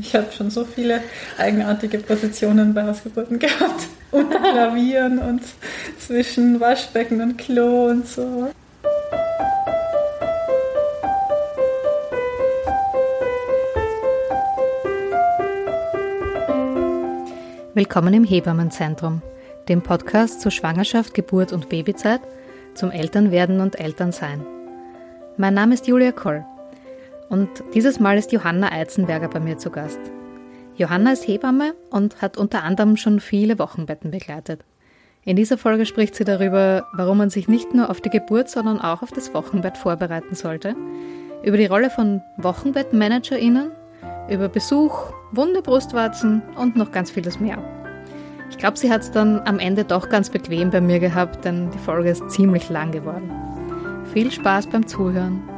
Ich habe schon so viele eigenartige Positionen bei Hausgeburten gehabt. Unter Klavieren und zwischen Waschbecken und Klo und so. Willkommen im Hebammenzentrum, dem Podcast zu Schwangerschaft, Geburt und Babyzeit, zum Elternwerden und Elternsein. Mein Name ist Julia Koll und dieses Mal ist Johanna Eizenberger bei mir zu Gast. Johanna ist Hebamme und hat unter anderem schon viele Wochenbetten begleitet. In dieser Folge spricht sie darüber, warum man sich nicht nur auf die Geburt, sondern auch auf das Wochenbett vorbereiten sollte, über die Rolle von WochenbettmanagerInnen über Besuch, wunde Brustwarzen und noch ganz vieles mehr. Ich glaube, sie hat es dann am Ende doch ganz bequem bei mir gehabt, denn die Folge ist ziemlich lang geworden. Viel Spaß beim Zuhören.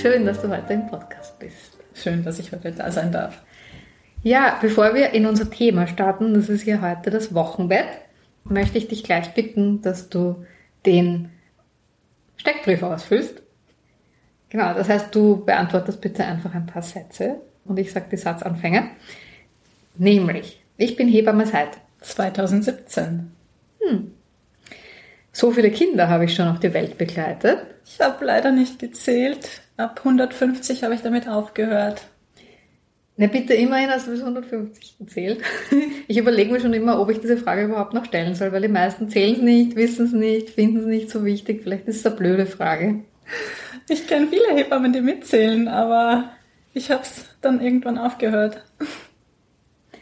Schön, dass du heute im Podcast bist. Schön, dass ich heute da sein darf. Ja, bevor wir in unser Thema starten, das ist ja heute das Wochenbett, möchte ich dich gleich bitten, dass du den Steckbrief ausfüllst. Genau, das heißt, du beantwortest bitte einfach ein paar Sätze und ich sage die Satzanfänge. Nämlich, ich bin Hebamme seit 2017. Hm. So viele Kinder habe ich schon auf die Welt begleitet. Ich habe leider nicht gezählt. Ab 150 habe ich damit aufgehört. Na bitte, immerhin hast du bis 150 erzählt. Ich überlege mir schon immer, ob ich diese Frage überhaupt noch stellen soll, weil die meisten zählen es nicht, wissen es nicht, finden es nicht so wichtig. Vielleicht ist es eine blöde Frage. Ich kenne viele Hebammen, die mitzählen, aber ich habe es dann irgendwann aufgehört.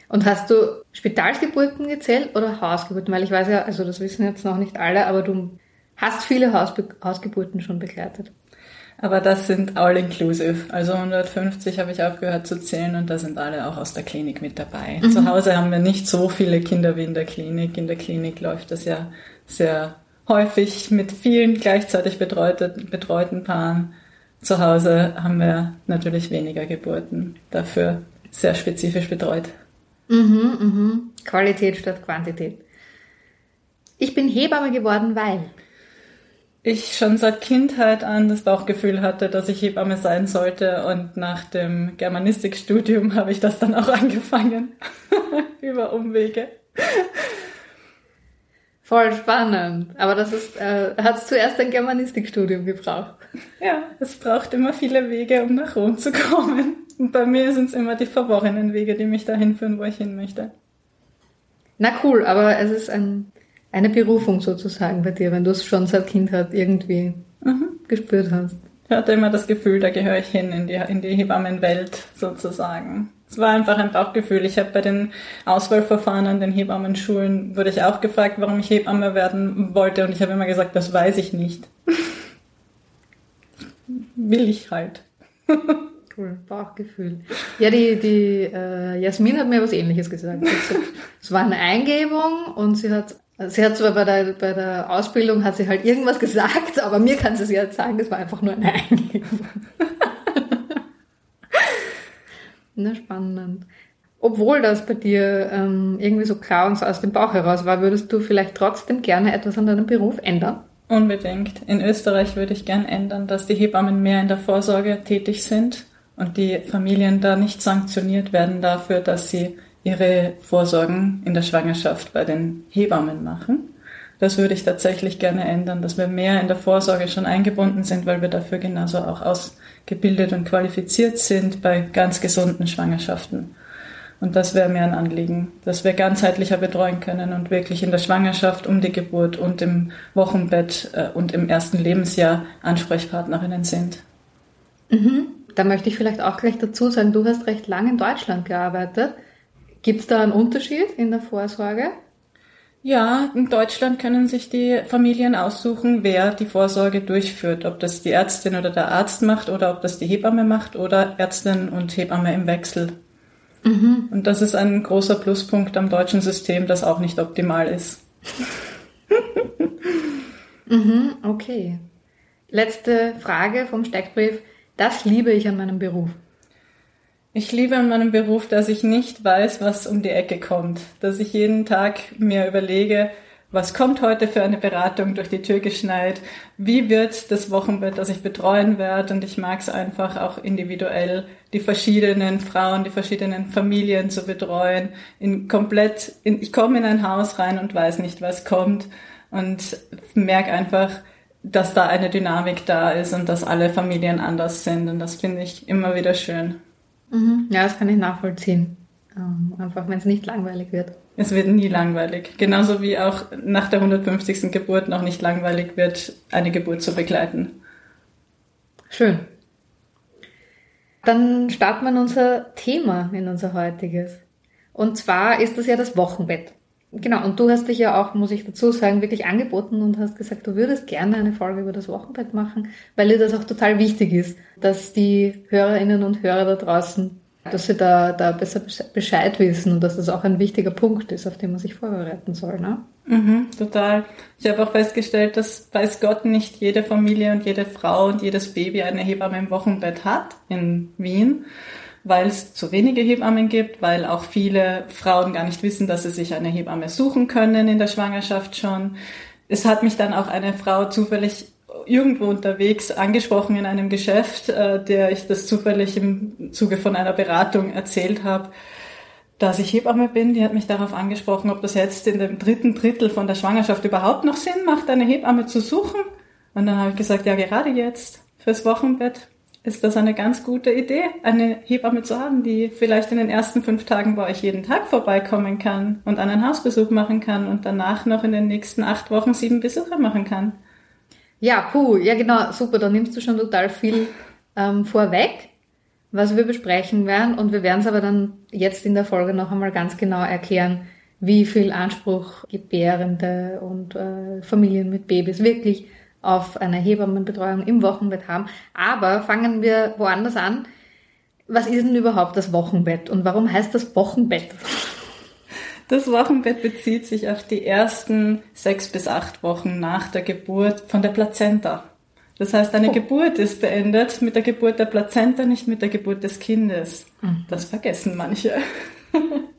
Und hast du Spitalgeburten gezählt oder Hausgeburten? Weil ich weiß ja, also das wissen jetzt noch nicht alle, aber du hast viele Hausbe Hausgeburten schon begleitet. Aber das sind all inclusive. Also 150 habe ich aufgehört zu zählen und da sind alle auch aus der Klinik mit dabei. Mhm. Zu Hause haben wir nicht so viele Kinder wie in der Klinik. In der Klinik läuft das ja sehr häufig mit vielen gleichzeitig betreuten, betreuten Paaren. Zu Hause haben wir natürlich weniger Geburten, dafür sehr spezifisch betreut. Mhm, mhm. Qualität statt Quantität. Ich bin Hebamme geworden, weil ich schon seit Kindheit an das Bauchgefühl hatte, dass ich Hebamme sein sollte und nach dem Germanistikstudium habe ich das dann auch angefangen über Umwege. Voll spannend. Aber das ist, äh, hat es zuerst ein Germanistikstudium gebraucht. Ja, es braucht immer viele Wege, um nach Rom zu kommen. Und bei mir sind es immer die verworrenen Wege, die mich dahin führen, wo ich hin möchte. Na cool, aber es ist ein eine Berufung sozusagen bei dir, wenn du es schon seit Kindheit irgendwie mhm. gespürt hast. Ich hatte immer das Gefühl, da gehöre ich hin in die, in die Hebammenwelt sozusagen. Es war einfach ein Bauchgefühl. Ich habe bei den Auswahlverfahren an den Hebammenschulen wurde ich auch gefragt, warum ich Hebamme werden wollte und ich habe immer gesagt, das weiß ich nicht. Will ich halt. cool, Bauchgefühl. Ja, die, die äh, Jasmin hat mir was ähnliches gesagt. Es war eine Eingebung und sie hat Sie hat zwar bei der, bei der Ausbildung hat sie halt irgendwas gesagt, aber mir kann sie es jetzt sagen, das war einfach nur eine Eingebung. Na, spannend. Obwohl das bei dir ähm, irgendwie so klar und so aus dem Bauch heraus war, würdest du vielleicht trotzdem gerne etwas an deinem Beruf ändern? Unbedingt. In Österreich würde ich gern ändern, dass die Hebammen mehr in der Vorsorge tätig sind und die Familien da nicht sanktioniert werden dafür, dass sie ihre Vorsorgen in der Schwangerschaft bei den Hebammen machen. Das würde ich tatsächlich gerne ändern, dass wir mehr in der Vorsorge schon eingebunden sind, weil wir dafür genauso auch ausgebildet und qualifiziert sind bei ganz gesunden Schwangerschaften. Und das wäre mir ein Anliegen, dass wir ganzheitlicher betreuen können und wirklich in der Schwangerschaft, um die Geburt und im Wochenbett äh, und im ersten Lebensjahr Ansprechpartnerinnen sind. Mhm. Da möchte ich vielleicht auch gleich dazu sagen, du hast recht lange in Deutschland gearbeitet. Gibt es da einen Unterschied in der Vorsorge? Ja, in Deutschland können sich die Familien aussuchen, wer die Vorsorge durchführt. Ob das die Ärztin oder der Arzt macht oder ob das die Hebamme macht oder Ärztin und Hebamme im Wechsel. Mhm. Und das ist ein großer Pluspunkt am deutschen System, das auch nicht optimal ist. mhm, okay. Letzte Frage vom Steckbrief. Das liebe ich an meinem Beruf. Ich liebe an meinem Beruf, dass ich nicht weiß, was um die Ecke kommt. Dass ich jeden Tag mir überlege, was kommt heute für eine Beratung durch die Tür geschneit? Wie wird das Wochenbett, das ich betreuen werde? Und ich mag es einfach auch individuell, die verschiedenen Frauen, die verschiedenen Familien zu betreuen. In komplett, in, ich komme in ein Haus rein und weiß nicht, was kommt und merke einfach, dass da eine Dynamik da ist und dass alle Familien anders sind. Und das finde ich immer wieder schön. Mhm. Ja, das kann ich nachvollziehen. Ähm, einfach, wenn es nicht langweilig wird. Es wird nie langweilig. Genauso wie auch nach der 150. Geburt noch nicht langweilig wird, eine Geburt zu begleiten. Schön. Dann starten wir in unser Thema, in unser heutiges. Und zwar ist das ja das Wochenbett. Genau, und du hast dich ja auch, muss ich dazu sagen, wirklich angeboten und hast gesagt, du würdest gerne eine Folge über das Wochenbett machen, weil dir das auch total wichtig ist, dass die Hörerinnen und Hörer da draußen, dass sie da, da besser Bescheid wissen und dass das auch ein wichtiger Punkt ist, auf den man sich vorbereiten soll. Ne? Mhm, total. Ich habe auch festgestellt, dass weiß Gott nicht jede Familie und jede Frau und jedes Baby eine Hebamme im Wochenbett hat in Wien weil es zu wenige Hebammen gibt, weil auch viele Frauen gar nicht wissen, dass sie sich eine Hebamme suchen können in der Schwangerschaft schon. Es hat mich dann auch eine Frau zufällig irgendwo unterwegs angesprochen in einem Geschäft, äh, der ich das zufällig im Zuge von einer Beratung erzählt habe, dass ich Hebamme bin. Die hat mich darauf angesprochen, ob das jetzt in dem dritten Drittel von der Schwangerschaft überhaupt noch Sinn macht, eine Hebamme zu suchen. Und dann habe ich gesagt, ja, gerade jetzt fürs Wochenbett ist das eine ganz gute Idee, eine Hebamme zu haben, die vielleicht in den ersten fünf Tagen bei euch jeden Tag vorbeikommen kann und einen Hausbesuch machen kann und danach noch in den nächsten acht Wochen sieben Besuche machen kann. Ja, puh, ja genau, super, da nimmst du schon total viel ähm, vorweg, was wir besprechen werden und wir werden es aber dann jetzt in der Folge noch einmal ganz genau erklären, wie viel Anspruch Gebärende und äh, Familien mit Babys wirklich auf eine Hebammenbetreuung im Wochenbett haben. Aber fangen wir woanders an. Was ist denn überhaupt das Wochenbett und warum heißt das Wochenbett? Das Wochenbett bezieht sich auf die ersten sechs bis acht Wochen nach der Geburt von der Plazenta. Das heißt, eine oh. Geburt ist beendet mit der Geburt der Plazenta, nicht mit der Geburt des Kindes. Mhm. Das vergessen manche.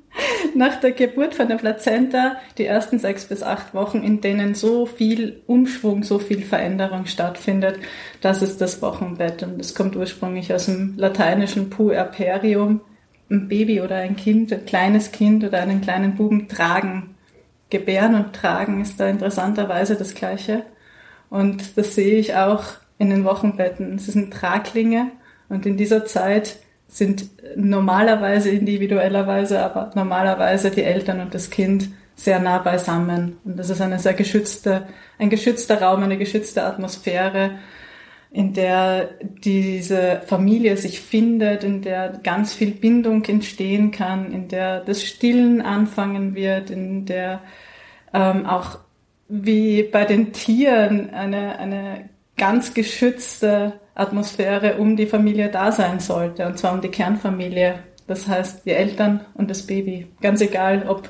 nach der Geburt von der Plazenta die ersten sechs bis acht Wochen, in denen so viel Umschwung, so viel Veränderung stattfindet. Das ist das Wochenbett und es kommt ursprünglich aus dem lateinischen puerperium. Ein Baby oder ein Kind, ein kleines Kind oder einen kleinen Buben tragen. Gebären und tragen ist da interessanterweise das Gleiche. Und das sehe ich auch in den Wochenbetten. Es sind Traglinge und in dieser Zeit sind normalerweise individuellerweise, aber normalerweise die Eltern und das Kind sehr nah beisammen. Und das ist eine sehr geschützte, ein geschützter Raum, eine geschützte Atmosphäre, in der diese Familie sich findet, in der ganz viel Bindung entstehen kann, in der das Stillen anfangen wird, in der ähm, auch wie bei den Tieren eine, eine ganz geschützte Atmosphäre um die Familie da sein sollte, und zwar um die Kernfamilie. Das heißt, die Eltern und das Baby. Ganz egal, ob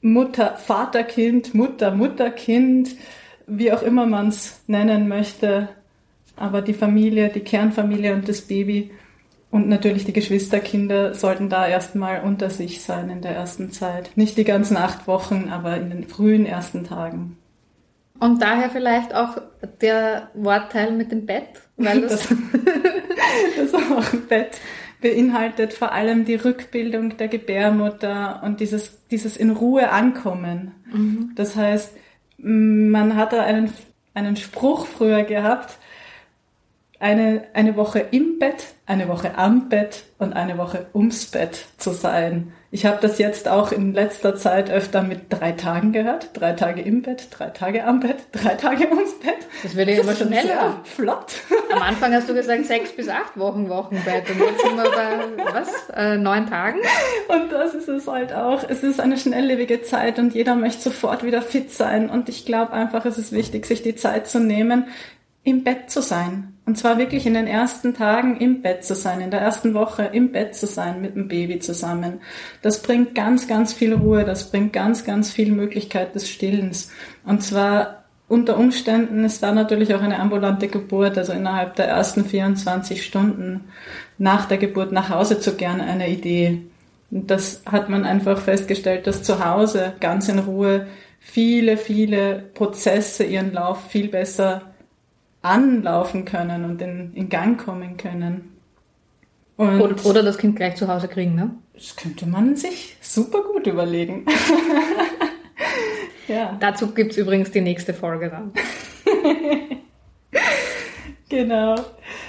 Mutter, Vater, Kind, Mutter, Mutter, Kind, wie auch immer man es nennen möchte. Aber die Familie, die Kernfamilie und das Baby und natürlich die Geschwisterkinder sollten da erstmal unter sich sein in der ersten Zeit. Nicht die ganzen acht Wochen, aber in den frühen ersten Tagen. Und daher vielleicht auch der Wortteil mit dem Bett, weil das, das, das Wochenbett beinhaltet vor allem die Rückbildung der Gebärmutter und dieses, dieses in Ruhe ankommen. Mhm. Das heißt, man hat da einen, einen Spruch früher gehabt, eine, eine Woche im Bett, eine Woche am Bett und eine Woche ums Bett zu sein. Ich habe das jetzt auch in letzter Zeit öfter mit drei Tagen gehört. Drei Tage im Bett, drei Tage am Bett, drei Tage ums Bett. Das wird ja immer schneller. Flott. Am Anfang hast du gesagt sechs bis acht Wochen Wochenbett und jetzt sind wir bei was? Äh, neun Tagen? Und das ist es halt auch. Es ist eine schnelllebige Zeit und jeder möchte sofort wieder fit sein. Und ich glaube einfach, es ist wichtig, sich die Zeit zu nehmen, im Bett zu sein. Und zwar wirklich in den ersten Tagen im Bett zu sein, in der ersten Woche im Bett zu sein mit dem Baby zusammen. Das bringt ganz, ganz viel Ruhe, das bringt ganz, ganz viel Möglichkeit des Stillens. Und zwar unter Umständen ist da natürlich auch eine ambulante Geburt, also innerhalb der ersten 24 Stunden nach der Geburt nach Hause zu gern eine Idee. Und das hat man einfach festgestellt, dass zu Hause ganz in Ruhe viele, viele Prozesse ihren Lauf viel besser anlaufen können und in, in Gang kommen können. Und oder, oder das Kind gleich zu Hause kriegen, ne? Das könnte man sich super gut überlegen. ja. Dazu gibt's übrigens die nächste Folge dann. genau.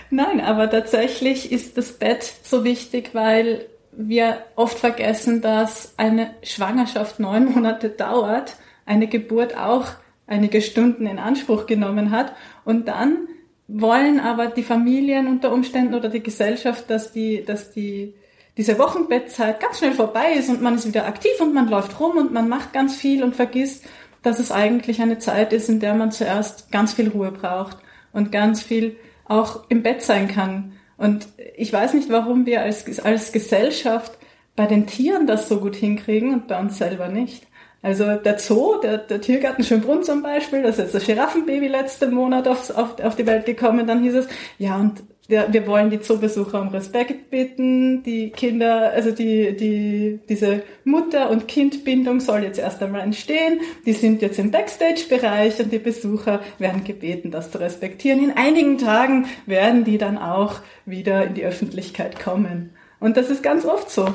Nein, aber tatsächlich ist das Bett so wichtig, weil wir oft vergessen, dass eine Schwangerschaft neun Monate dauert, eine Geburt auch einige Stunden in Anspruch genommen hat. Und dann wollen aber die Familien unter Umständen oder die Gesellschaft, dass die, dass die, diese Wochenbettzeit ganz schnell vorbei ist und man ist wieder aktiv und man läuft rum und man macht ganz viel und vergisst, dass es eigentlich eine Zeit ist, in der man zuerst ganz viel Ruhe braucht und ganz viel auch im Bett sein kann. Und ich weiß nicht, warum wir als, als Gesellschaft bei den Tieren das so gut hinkriegen und bei uns selber nicht. Also der Zoo, der, der Tiergarten Schönbrunn zum Beispiel, das ist jetzt das Giraffenbaby letzten Monat auf, auf, auf die Welt gekommen, dann hieß es, ja und wir, wir wollen die Zoobesucher um Respekt bitten, die Kinder, also die, die, diese Mutter- und Kindbindung soll jetzt erst einmal entstehen, die sind jetzt im Backstage-Bereich und die Besucher werden gebeten, das zu respektieren. In einigen Tagen werden die dann auch wieder in die Öffentlichkeit kommen. Und das ist ganz oft so.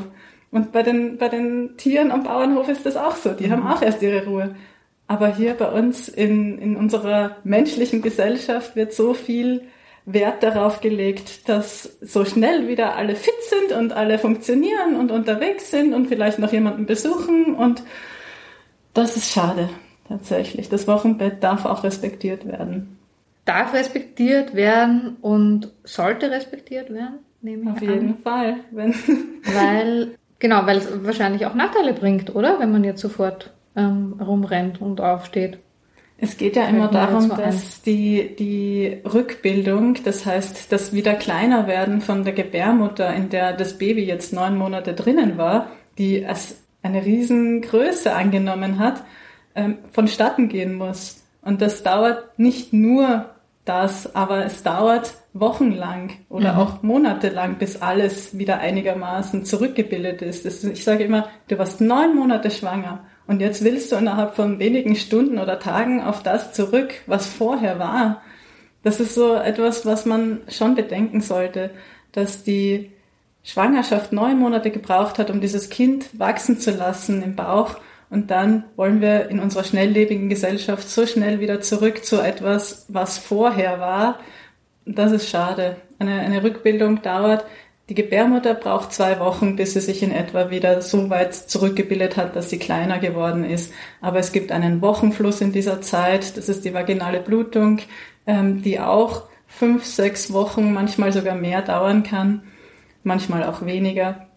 Und bei den, bei den Tieren am Bauernhof ist das auch so. Die mhm. haben auch erst ihre Ruhe. Aber hier bei uns in, in unserer menschlichen Gesellschaft wird so viel Wert darauf gelegt, dass so schnell wieder alle fit sind und alle funktionieren und unterwegs sind und vielleicht noch jemanden besuchen. Und das ist schade, tatsächlich. Das Wochenbett darf auch respektiert werden. Darf respektiert werden und sollte respektiert werden? Nehme ich Auf jeden an. Fall. Wenn Weil Genau, weil es wahrscheinlich auch Nachteile bringt, oder? Wenn man jetzt sofort ähm, rumrennt und aufsteht. Es geht ja immer darum, dass die, die Rückbildung, das heißt, das wieder kleiner werden von der Gebärmutter, in der das Baby jetzt neun Monate drinnen war, die als eine Riesengröße angenommen hat, ähm, vonstatten gehen muss. Und das dauert nicht nur das, aber es dauert wochenlang oder mhm. auch monatelang, bis alles wieder einigermaßen zurückgebildet ist. ist. Ich sage immer, du warst neun Monate schwanger und jetzt willst du innerhalb von wenigen Stunden oder Tagen auf das zurück, was vorher war. Das ist so etwas, was man schon bedenken sollte, dass die Schwangerschaft neun Monate gebraucht hat, um dieses Kind wachsen zu lassen im Bauch. Und dann wollen wir in unserer schnelllebigen Gesellschaft so schnell wieder zurück zu etwas, was vorher war das ist schade. Eine, eine Rückbildung dauert. Die Gebärmutter braucht zwei Wochen, bis sie sich in etwa wieder so weit zurückgebildet hat, dass sie kleiner geworden ist. Aber es gibt einen Wochenfluss in dieser Zeit. Das ist die vaginale Blutung, ähm, die auch fünf, sechs Wochen, manchmal sogar mehr dauern kann, manchmal auch weniger.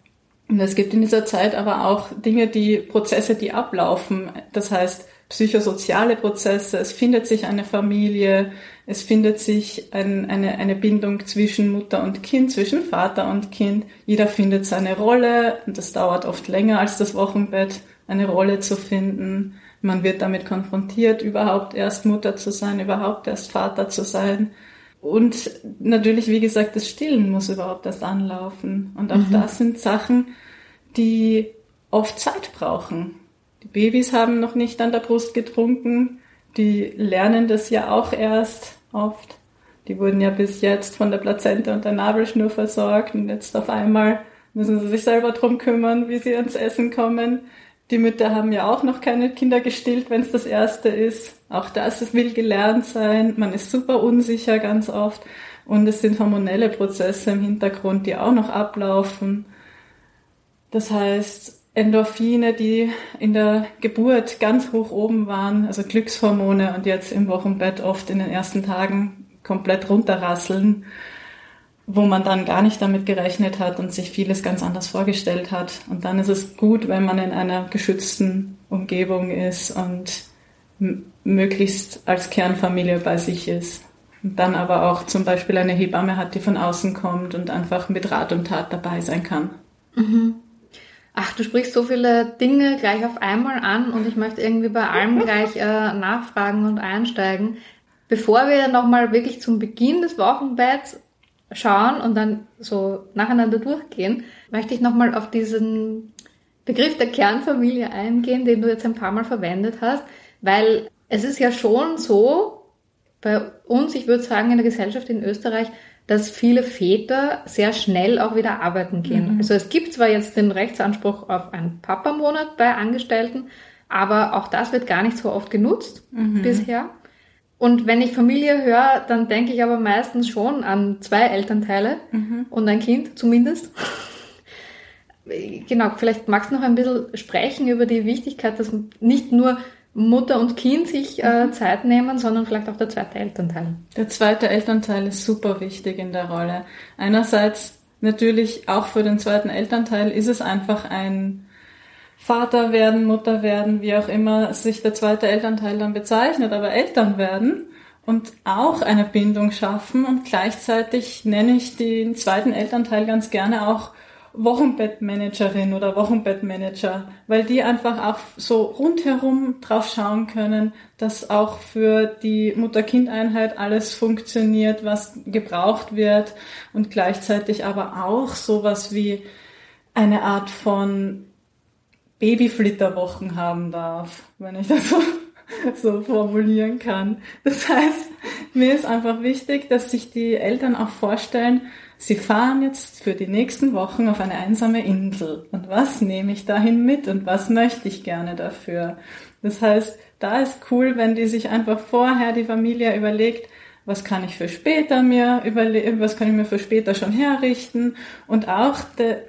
Und es gibt in dieser Zeit aber auch Dinge, die Prozesse, die ablaufen. Das heißt, psychosoziale Prozesse, es findet sich eine Familie, es findet sich ein, eine, eine Bindung zwischen Mutter und Kind, zwischen Vater und Kind. Jeder findet seine Rolle und das dauert oft länger als das Wochenbett, eine Rolle zu finden. Man wird damit konfrontiert, überhaupt erst Mutter zu sein, überhaupt erst Vater zu sein. Und natürlich, wie gesagt, das Stillen muss überhaupt erst anlaufen. Und auch mhm. das sind Sachen, die oft Zeit brauchen. Die Babys haben noch nicht an der Brust getrunken. Die lernen das ja auch erst oft. Die wurden ja bis jetzt von der Plazenta und der Nabelschnur versorgt und jetzt auf einmal müssen sie sich selber drum kümmern, wie sie ans Essen kommen. Die Mütter haben ja auch noch keine Kinder gestillt, wenn es das erste ist. Auch das will gelernt sein. Man ist super unsicher ganz oft. Und es sind hormonelle Prozesse im Hintergrund, die auch noch ablaufen. Das heißt, Endorphine, die in der Geburt ganz hoch oben waren, also Glückshormone und jetzt im Wochenbett oft in den ersten Tagen komplett runterrasseln, wo man dann gar nicht damit gerechnet hat und sich vieles ganz anders vorgestellt hat. Und dann ist es gut, wenn man in einer geschützten Umgebung ist und möglichst als Kernfamilie bei sich ist. Und dann aber auch zum Beispiel eine Hebamme hat, die von außen kommt und einfach mit Rat und Tat dabei sein kann. Mhm. Ach, du sprichst so viele Dinge gleich auf einmal an und ich möchte irgendwie bei allem gleich äh, nachfragen und einsteigen. Bevor wir nochmal wirklich zum Beginn des Wochenbetts schauen und dann so nacheinander durchgehen, möchte ich nochmal auf diesen Begriff der Kernfamilie eingehen, den du jetzt ein paar Mal verwendet hast, weil es ist ja schon so, bei uns, ich würde sagen, in der Gesellschaft in Österreich, dass viele Väter sehr schnell auch wieder arbeiten gehen. Mhm. Also es gibt zwar jetzt den Rechtsanspruch auf einen Papamonat bei Angestellten, aber auch das wird gar nicht so oft genutzt mhm. bisher. Und wenn ich Familie höre, dann denke ich aber meistens schon an zwei Elternteile mhm. und ein Kind zumindest. genau, vielleicht magst du noch ein bisschen sprechen über die Wichtigkeit, dass nicht nur Mutter und Kind sich äh, mhm. Zeit nehmen, sondern vielleicht auch der zweite Elternteil. Der zweite Elternteil ist super wichtig in der Rolle. Einerseits natürlich auch für den zweiten Elternteil ist es einfach ein Vater werden, Mutter werden, wie auch immer sich der zweite Elternteil dann bezeichnet, aber Eltern werden und auch eine Bindung schaffen. Und gleichzeitig nenne ich den zweiten Elternteil ganz gerne auch Wochenbettmanagerin oder Wochenbettmanager, weil die einfach auch so rundherum drauf schauen können, dass auch für die Mutter-Kind-Einheit alles funktioniert, was gebraucht wird. Und gleichzeitig aber auch sowas wie eine Art von Babyflitterwochen haben darf, wenn ich das so, so formulieren kann. Das heißt, mir ist einfach wichtig, dass sich die Eltern auch vorstellen, Sie fahren jetzt für die nächsten Wochen auf eine einsame Insel. Und was nehme ich dahin mit und was möchte ich gerne dafür? Das heißt, da ist cool, wenn die sich einfach vorher die Familie überlegt, was kann ich für später mir überlegen, was kann ich mir für später schon herrichten. Und auch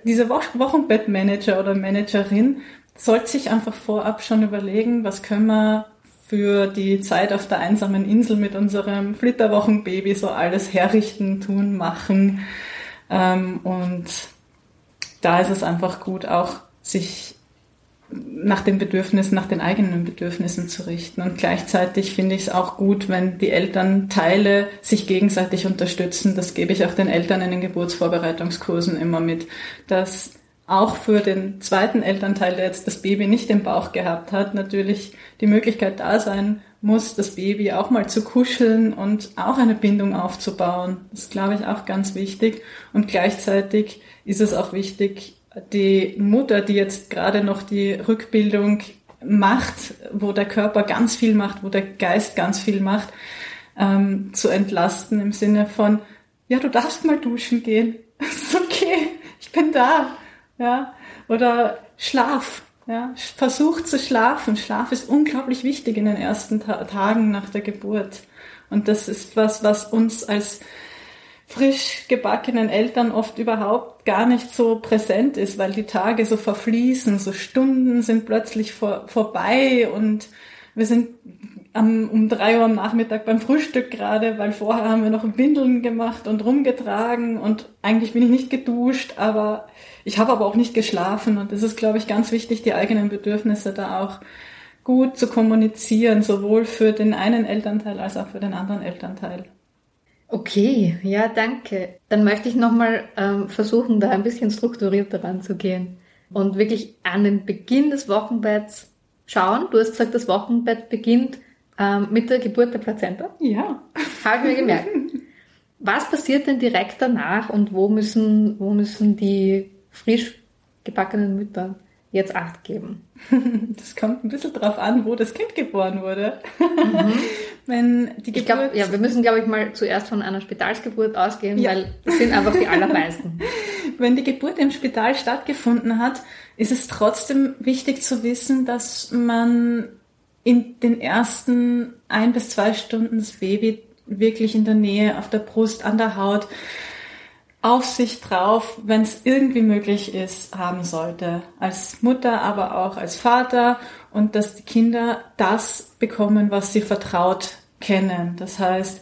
diese Wochenbettmanager oder Managerin sollte sich einfach vorab schon überlegen, was können wir für die Zeit auf der einsamen Insel mit unserem Flitterwochenbaby so alles herrichten, tun, machen. Ähm, und da ist es einfach gut, auch sich nach den Bedürfnissen, nach den eigenen Bedürfnissen zu richten. Und gleichzeitig finde ich es auch gut, wenn die Elternteile sich gegenseitig unterstützen. Das gebe ich auch den Eltern in den Geburtsvorbereitungskursen immer mit, dass auch für den zweiten Elternteil, der jetzt das Baby nicht im Bauch gehabt hat, natürlich die Möglichkeit da sein muss, das Baby auch mal zu kuscheln und auch eine Bindung aufzubauen. Das ist, glaube ich, auch ganz wichtig. Und gleichzeitig ist es auch wichtig, die Mutter, die jetzt gerade noch die Rückbildung macht, wo der Körper ganz viel macht, wo der Geist ganz viel macht, ähm, zu entlasten im Sinne von, ja, du darfst mal duschen gehen. ist okay, ich bin da ja, oder Schlaf, ja, versuch zu schlafen. Schlaf ist unglaublich wichtig in den ersten Ta Tagen nach der Geburt. Und das ist was, was uns als frisch gebackenen Eltern oft überhaupt gar nicht so präsent ist, weil die Tage so verfließen, so Stunden sind plötzlich vor, vorbei und wir sind am, um drei Uhr am Nachmittag beim Frühstück gerade, weil vorher haben wir noch Windeln gemacht und rumgetragen und eigentlich bin ich nicht geduscht, aber ich habe aber auch nicht geschlafen und es ist, glaube ich, ganz wichtig, die eigenen Bedürfnisse da auch gut zu kommunizieren, sowohl für den einen Elternteil als auch für den anderen Elternteil. Okay, ja, danke. Dann möchte ich nochmal ähm, versuchen, da ein bisschen strukturierter ranzugehen und wirklich an den Beginn des Wochenbetts schauen. Du hast gesagt, das Wochenbett beginnt ähm, mit der Geburt der Plazenta. Ja. Habe ich mir gemerkt. Was passiert denn direkt danach und wo müssen, wo müssen die frisch gebackenen Mütter jetzt Acht geben? Das kommt ein bisschen drauf an, wo das Kind geboren wurde. Mhm. Wenn die Geburt ich glaube, ja, wir müssen, glaube ich, mal zuerst von einer Spitalsgeburt ausgehen, ja. weil das sind einfach die allermeisten. Wenn die Geburt im Spital stattgefunden hat, ist es trotzdem wichtig zu wissen, dass man in den ersten ein bis zwei Stunden das Baby wirklich in der Nähe, auf der Brust, an der Haut, auf sich drauf, wenn es irgendwie möglich ist, haben sollte. Als Mutter, aber auch als Vater und dass die Kinder das bekommen, was sie vertraut kennen. Das heißt,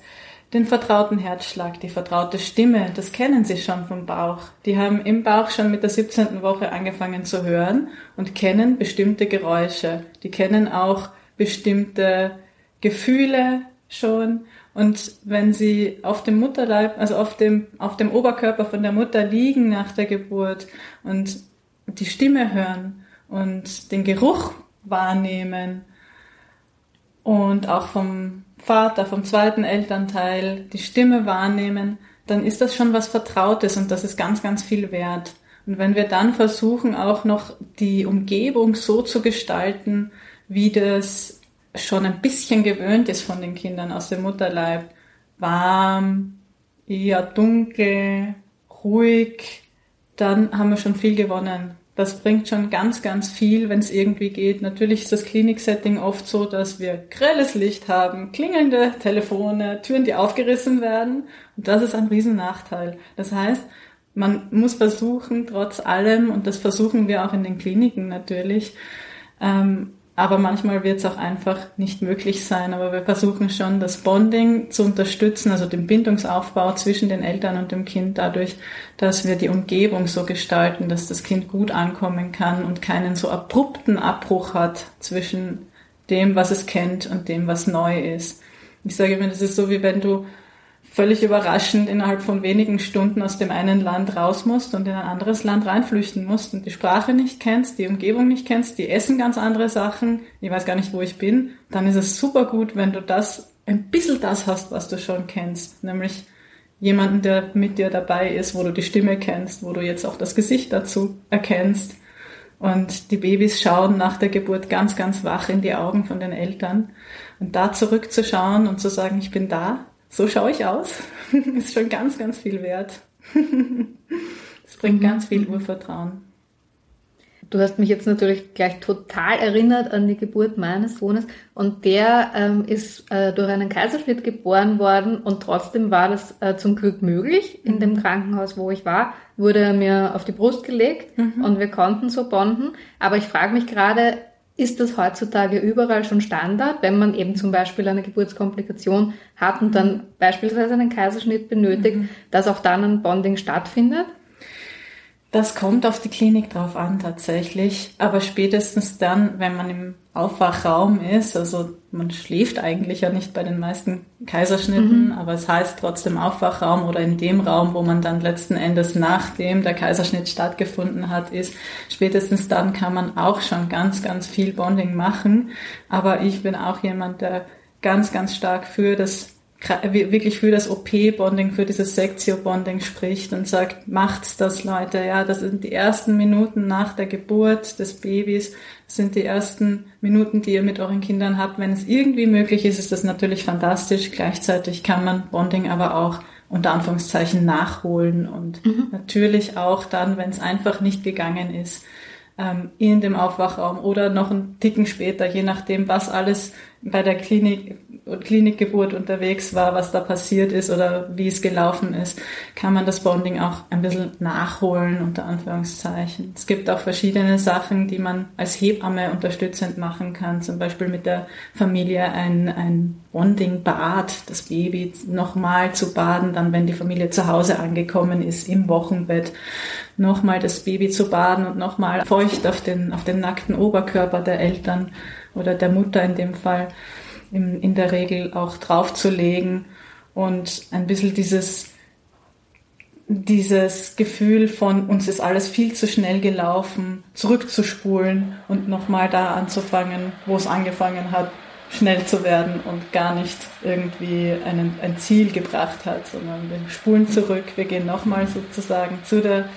den vertrauten Herzschlag, die vertraute Stimme, das kennen sie schon vom Bauch. Die haben im Bauch schon mit der 17. Woche angefangen zu hören und kennen bestimmte Geräusche. Die kennen auch bestimmte Gefühle schon und wenn sie auf dem Mutterleib, also auf dem, auf dem Oberkörper von der Mutter liegen nach der Geburt und die Stimme hören und den Geruch wahrnehmen und auch vom Vater, vom zweiten Elternteil die Stimme wahrnehmen, dann ist das schon was Vertrautes und das ist ganz, ganz viel wert. Und wenn wir dann versuchen, auch noch die Umgebung so zu gestalten, wie das schon ein bisschen gewöhnt ist von den Kindern aus dem Mutterleib. Warm, eher dunkel, ruhig, dann haben wir schon viel gewonnen. Das bringt schon ganz, ganz viel, wenn es irgendwie geht. Natürlich ist das Kliniksetting oft so, dass wir grelles Licht haben, klingelnde Telefone, Türen, die aufgerissen werden. Und das ist ein Riesennachteil. Das heißt, man muss versuchen, trotz allem, und das versuchen wir auch in den Kliniken natürlich, ähm, aber manchmal wird es auch einfach nicht möglich sein. Aber wir versuchen schon, das Bonding zu unterstützen, also den Bindungsaufbau zwischen den Eltern und dem Kind dadurch, dass wir die Umgebung so gestalten, dass das Kind gut ankommen kann und keinen so abrupten Abbruch hat zwischen dem, was es kennt und dem, was neu ist. Ich sage immer, das ist so, wie wenn du völlig überraschend innerhalb von wenigen Stunden aus dem einen Land raus musst und in ein anderes Land reinflüchten musst und die Sprache nicht kennst, die Umgebung nicht kennst, die essen ganz andere Sachen, ich weiß gar nicht, wo ich bin, dann ist es super gut, wenn du das, ein bisschen das hast, was du schon kennst, nämlich jemanden, der mit dir dabei ist, wo du die Stimme kennst, wo du jetzt auch das Gesicht dazu erkennst. Und die Babys schauen nach der Geburt ganz, ganz wach in die Augen von den Eltern. Und da zurückzuschauen und zu sagen, ich bin da, so schaue ich aus, ist schon ganz, ganz viel wert. Es bringt mhm. ganz viel Urvertrauen. Du hast mich jetzt natürlich gleich total erinnert an die Geburt meines Sohnes und der ähm, ist äh, durch einen Kaiserschnitt geboren worden und trotzdem war das äh, zum Glück möglich. In dem mhm. Krankenhaus, wo ich war, wurde er mir auf die Brust gelegt mhm. und wir konnten so bonden. Aber ich frage mich gerade, ist das heutzutage überall schon Standard, wenn man eben zum Beispiel eine Geburtskomplikation hat und dann beispielsweise einen Kaiserschnitt benötigt, mhm. dass auch dann ein Bonding stattfindet? Das kommt auf die Klinik drauf an tatsächlich, aber spätestens dann, wenn man im Aufwachraum ist, also man schläft eigentlich ja nicht bei den meisten Kaiserschnitten, mhm. aber es heißt trotzdem Aufwachraum oder in dem Raum, wo man dann letzten Endes nachdem der Kaiserschnitt stattgefunden hat, ist, spätestens dann kann man auch schon ganz, ganz viel Bonding machen. Aber ich bin auch jemand, der ganz, ganz stark für das wirklich für das OP-Bonding, für dieses Sektio-Bonding spricht und sagt, macht's das, Leute. Ja, das sind die ersten Minuten nach der Geburt des Babys. Das sind die ersten Minuten, die ihr mit euren Kindern habt. Wenn es irgendwie möglich ist, ist das natürlich fantastisch. Gleichzeitig kann man Bonding aber auch unter Anführungszeichen nachholen und mhm. natürlich auch dann, wenn es einfach nicht gegangen ist, ähm, in dem Aufwachraum oder noch einen Ticken später, je nachdem, was alles bei der Klinik Klinikgeburt unterwegs war, was da passiert ist oder wie es gelaufen ist, kann man das Bonding auch ein bisschen nachholen, unter Anführungszeichen. Es gibt auch verschiedene Sachen, die man als Hebamme unterstützend machen kann, zum Beispiel mit der Familie ein, ein Bonding-Bad, das Baby nochmal zu baden, dann wenn die Familie zu Hause angekommen ist, im Wochenbett, nochmal das Baby zu baden und nochmal feucht auf den, auf den nackten Oberkörper der Eltern oder der Mutter in dem Fall in, in der Regel auch draufzulegen und ein bisschen dieses, dieses Gefühl von uns ist alles viel zu schnell gelaufen, zurückzuspulen und nochmal da anzufangen, wo es angefangen hat, schnell zu werden und gar nicht irgendwie einen, ein Ziel gebracht hat, sondern wir spulen zurück, wir gehen nochmal sozusagen zu der,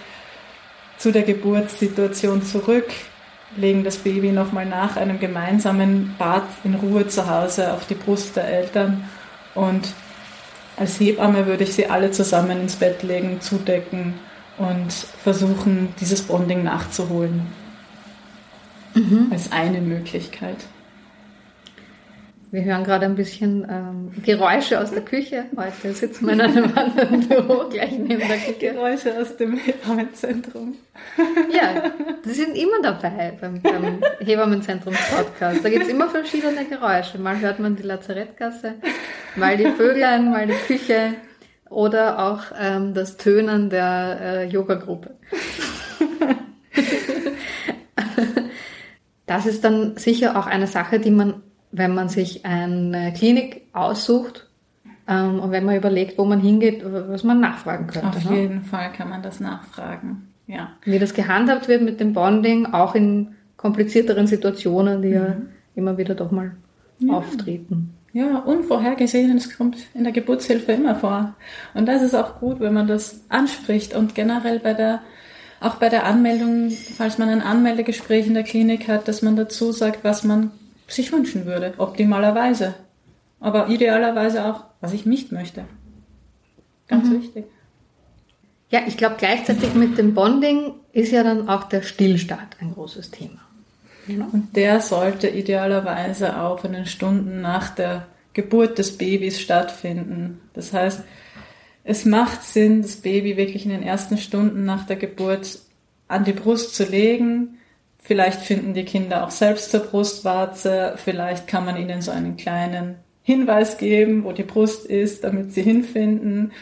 zu der Geburtssituation zurück, legen das Baby nochmal nach einem gemeinsamen Bad in Ruhe zu Hause auf die Brust der Eltern und als Hebamme würde ich sie alle zusammen ins Bett legen, zudecken und versuchen, dieses Bonding nachzuholen. Mhm. Als eine Möglichkeit. Wir hören gerade ein bisschen ähm, Geräusche aus der Küche. Heute sitzen wir in einem anderen Büro gleich neben der Küche. Geräusche aus dem Hebammenzentrum. Ja, die sind immer dabei beim, beim Hebammenzentrum-Podcast. Da gibt es immer verschiedene Geräusche. Mal hört man die Lazarettgasse, mal die Vöglein, mal die Küche oder auch ähm, das Tönen der äh, Yoga-Gruppe. das ist dann sicher auch eine Sache, die man wenn man sich eine Klinik aussucht ähm, und wenn man überlegt, wo man hingeht, was man nachfragen könnte. Auf ne? jeden Fall kann man das nachfragen. Ja. Wie das gehandhabt wird mit dem Bonding, auch in komplizierteren Situationen, die mhm. ja immer wieder doch mal ja. auftreten. Ja, Unvorhergesehenes kommt in der Geburtshilfe immer vor. Und das ist auch gut, wenn man das anspricht und generell bei der, auch bei der Anmeldung, falls man ein Anmeldegespräch in der Klinik hat, dass man dazu sagt, was man sich wünschen würde, optimalerweise. Aber idealerweise auch, was ich nicht möchte. Ganz mhm. wichtig. Ja, ich glaube, gleichzeitig mit dem Bonding ist ja dann auch der Stillstart ein großes Thema. Genau. Und der sollte idealerweise auch in den Stunden nach der Geburt des Babys stattfinden. Das heißt, es macht Sinn, das Baby wirklich in den ersten Stunden nach der Geburt an die Brust zu legen, Vielleicht finden die Kinder auch selbst zur Brustwarze. Vielleicht kann man ihnen so einen kleinen Hinweis geben, wo die Brust ist, damit sie hinfinden.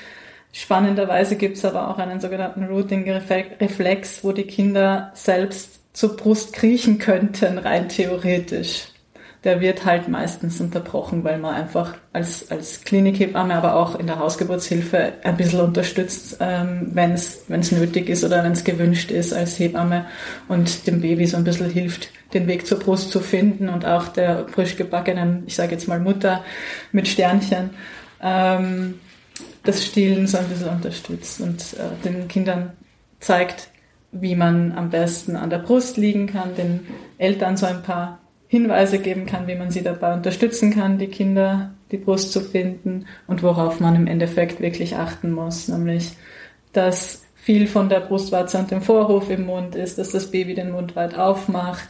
Spannenderweise gibt es aber auch einen sogenannten Routing-Reflex, wo die Kinder selbst zur Brust kriechen könnten, rein theoretisch der wird halt meistens unterbrochen, weil man einfach als, als Klinikhebamme, aber auch in der Hausgeburtshilfe ein bisschen unterstützt, ähm, wenn es nötig ist oder wenn es gewünscht ist als Hebamme und dem Baby so ein bisschen hilft, den Weg zur Brust zu finden und auch der frisch gebackenen, ich sage jetzt mal Mutter mit Sternchen, ähm, das Stillen so ein bisschen unterstützt und äh, den Kindern zeigt, wie man am besten an der Brust liegen kann, den Eltern so ein paar Hinweise geben kann, wie man sie dabei unterstützen kann, die Kinder die Brust zu finden und worauf man im Endeffekt wirklich achten muss, nämlich dass viel von der Brustwarze und dem Vorhof im Mund ist, dass das Baby den Mund weit aufmacht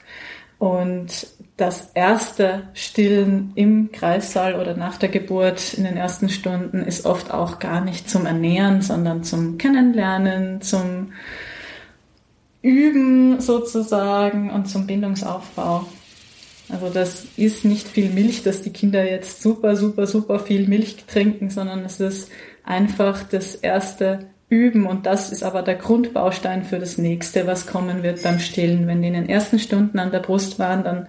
und das erste Stillen im Kreissaal oder nach der Geburt in den ersten Stunden ist oft auch gar nicht zum Ernähren, sondern zum Kennenlernen, zum Üben sozusagen und zum Bindungsaufbau. Also das ist nicht viel Milch, dass die Kinder jetzt super, super, super viel Milch trinken, sondern es ist einfach das erste Üben und das ist aber der Grundbaustein für das nächste, was kommen wird beim Stillen. Wenn die in den ersten Stunden an der Brust waren, dann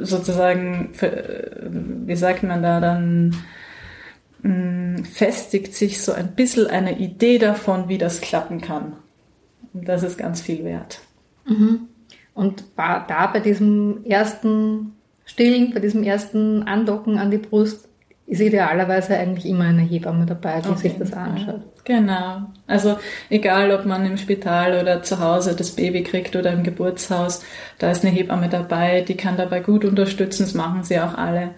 sozusagen, wie sagt man da, dann mm, festigt sich so ein bisschen eine Idee davon, wie das klappen kann. Und das ist ganz viel wert. Mhm. Und war da bei diesem ersten Stillen, bei diesem ersten Andocken an die Brust, ist idealerweise eigentlich immer eine Hebamme dabei, die okay. sich das anschaut. Genau. Also egal, ob man im Spital oder zu Hause das Baby kriegt oder im Geburtshaus, da ist eine Hebamme dabei, die kann dabei gut unterstützen, das machen sie auch alle.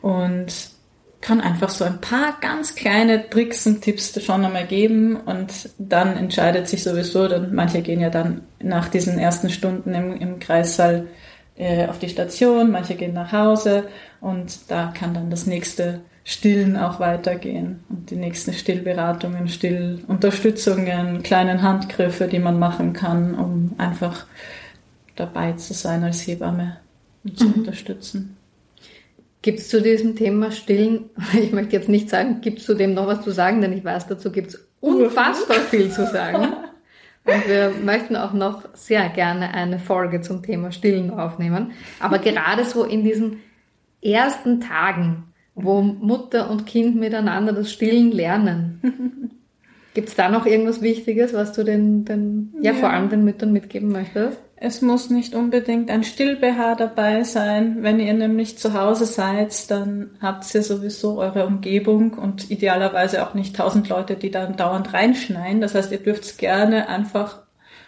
Und kann einfach so ein paar ganz kleine Tricks und Tipps schon einmal geben und dann entscheidet sich sowieso, dann manche gehen ja dann nach diesen ersten Stunden im, im Kreissaal äh, auf die Station, manche gehen nach Hause und da kann dann das nächste Stillen auch weitergehen und die nächsten Stillberatungen, Stillunterstützungen, kleinen Handgriffe, die man machen kann, um einfach dabei zu sein als Hebamme und zu mhm. unterstützen. Gibt es zu diesem Thema Stillen, ich möchte jetzt nicht sagen, gibt es zu dem noch was zu sagen, denn ich weiß, dazu gibt es unfassbar viel zu sagen. Und wir möchten auch noch sehr gerne eine Folge zum Thema Stillen aufnehmen. Aber gerade so in diesen ersten Tagen, wo Mutter und Kind miteinander das Stillen lernen, gibt es da noch irgendwas Wichtiges, was du den, den ja, ja, vor allem den Müttern mitgeben möchtest? Es muss nicht unbedingt ein Stillbehaar dabei sein. Wenn ihr nämlich zu Hause seid, dann habt ihr sowieso eure Umgebung und idealerweise auch nicht tausend Leute, die dann dauernd reinschneien. Das heißt, ihr dürft gerne einfach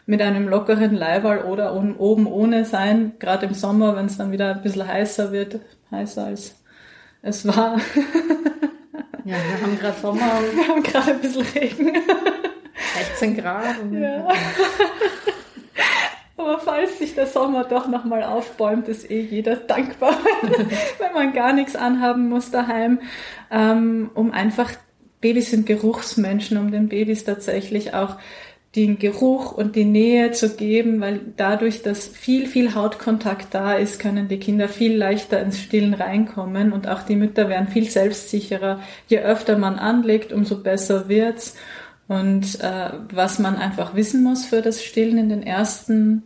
mit einem lockeren Leiberl oder oben ohne sein, gerade im Sommer, wenn es dann wieder ein bisschen heißer wird, heißer als es war. Ja, wir haben gerade Sommer und wir haben gerade ein bisschen Regen. 16 Grad. ja. Aber falls sich der Sommer doch nochmal aufbäumt, ist eh jeder dankbar, wenn man gar nichts anhaben muss daheim, ähm, um einfach, Babys sind Geruchsmenschen, um den Babys tatsächlich auch den Geruch und die Nähe zu geben, weil dadurch, dass viel, viel Hautkontakt da ist, können die Kinder viel leichter ins Stillen reinkommen und auch die Mütter werden viel selbstsicherer. Je öfter man anlegt, umso besser wird's. Und äh, was man einfach wissen muss für das Stillen in den ersten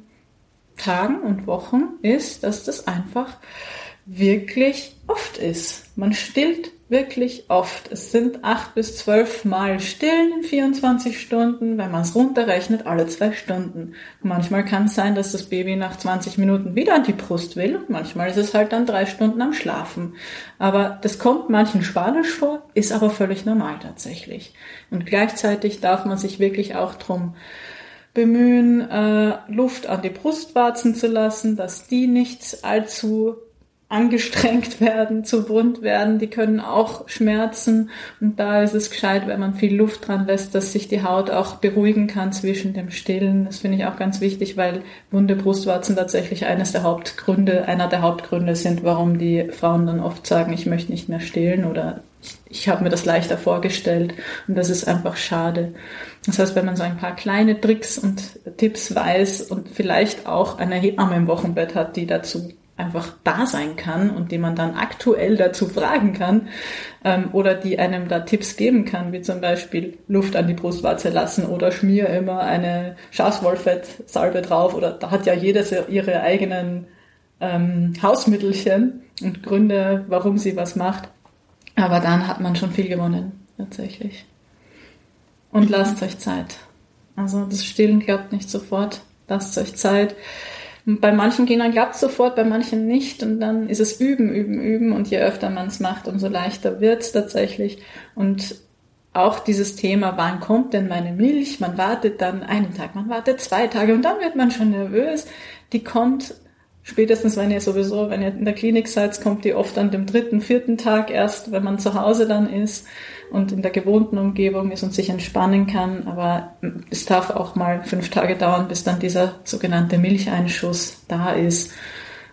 Tagen und Wochen ist, dass das einfach wirklich oft ist. Man stillt wirklich oft. Es sind acht bis zwölf Mal stillen in 24 Stunden, wenn man es runterrechnet, alle zwei Stunden. Manchmal kann es sein, dass das Baby nach 20 Minuten wieder an die Brust will und manchmal ist es halt dann drei Stunden am Schlafen. Aber das kommt manchen spanisch vor, ist aber völlig normal tatsächlich. Und gleichzeitig darf man sich wirklich auch drum bemühen, äh, Luft an die Brustwarzen zu lassen, dass die nicht allzu angestrengt werden, zu wund werden, die können auch schmerzen und da ist es gescheit, wenn man viel Luft dran lässt, dass sich die Haut auch beruhigen kann zwischen dem Stillen. Das finde ich auch ganz wichtig, weil wunde Brustwarzen tatsächlich eines der Hauptgründe, einer der Hauptgründe sind, warum die Frauen dann oft sagen, ich möchte nicht mehr stillen oder ich, habe mir das leichter vorgestellt und das ist einfach schade. Das heißt, wenn man so ein paar kleine Tricks und Tipps weiß und vielleicht auch eine Hebamme im Wochenbett hat, die dazu einfach da sein kann und die man dann aktuell dazu fragen kann ähm, oder die einem da Tipps geben kann, wie zum Beispiel Luft an die Brustwarze lassen oder schmier immer eine Schafswollfettsalbe drauf oder da hat ja jeder ihre eigenen ähm, Hausmittelchen und Gründe, warum sie was macht. Aber dann hat man schon viel gewonnen, tatsächlich. Und lasst euch Zeit. Also das Stillen klappt nicht sofort. Lasst euch Zeit bei manchen Kindern klappt es sofort, bei manchen nicht. Und dann ist es üben, üben, üben. Und je öfter man es macht, umso leichter wird es tatsächlich. Und auch dieses Thema, wann kommt denn meine Milch? Man wartet dann einen Tag, man wartet zwei Tage und dann wird man schon nervös. Die kommt spätestens, wenn ihr sowieso, wenn ihr in der Klinik seid, kommt die oft an dem dritten, vierten Tag erst, wenn man zu Hause dann ist und in der gewohnten Umgebung ist und sich entspannen kann. Aber es darf auch mal fünf Tage dauern, bis dann dieser sogenannte Milcheinschuss da ist.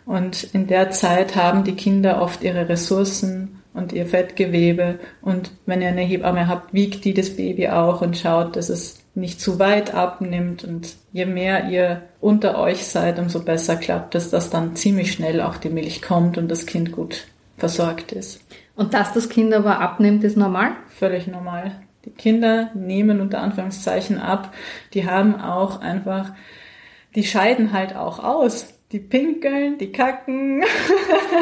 Und in der Zeit haben die Kinder oft ihre Ressourcen und ihr Fettgewebe. Und wenn ihr eine Hebamme habt, wiegt die das Baby auch und schaut, dass es nicht zu weit abnimmt. Und je mehr ihr unter euch seid, umso besser klappt es, dass dann ziemlich schnell auch die Milch kommt und das Kind gut versorgt ist. Und dass das Kind aber abnimmt, ist normal? Völlig normal. Die Kinder nehmen unter Anführungszeichen ab. Die haben auch einfach, die scheiden halt auch aus. Die pinkeln, die kacken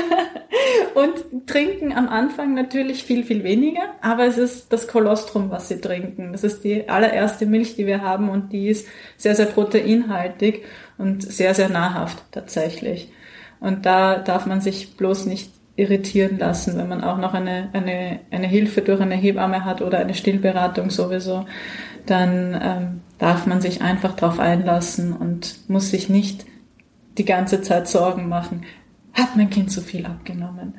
und trinken am Anfang natürlich viel, viel weniger. Aber es ist das Kolostrum, was sie trinken. Das ist die allererste Milch, die wir haben und die ist sehr, sehr proteinhaltig und sehr, sehr nahrhaft tatsächlich. Und da darf man sich bloß nicht irritieren lassen, wenn man auch noch eine, eine, eine Hilfe durch eine Hebamme hat oder eine Stillberatung sowieso, dann ähm, darf man sich einfach darauf einlassen und muss sich nicht die ganze Zeit Sorgen machen. Hat mein Kind zu viel abgenommen?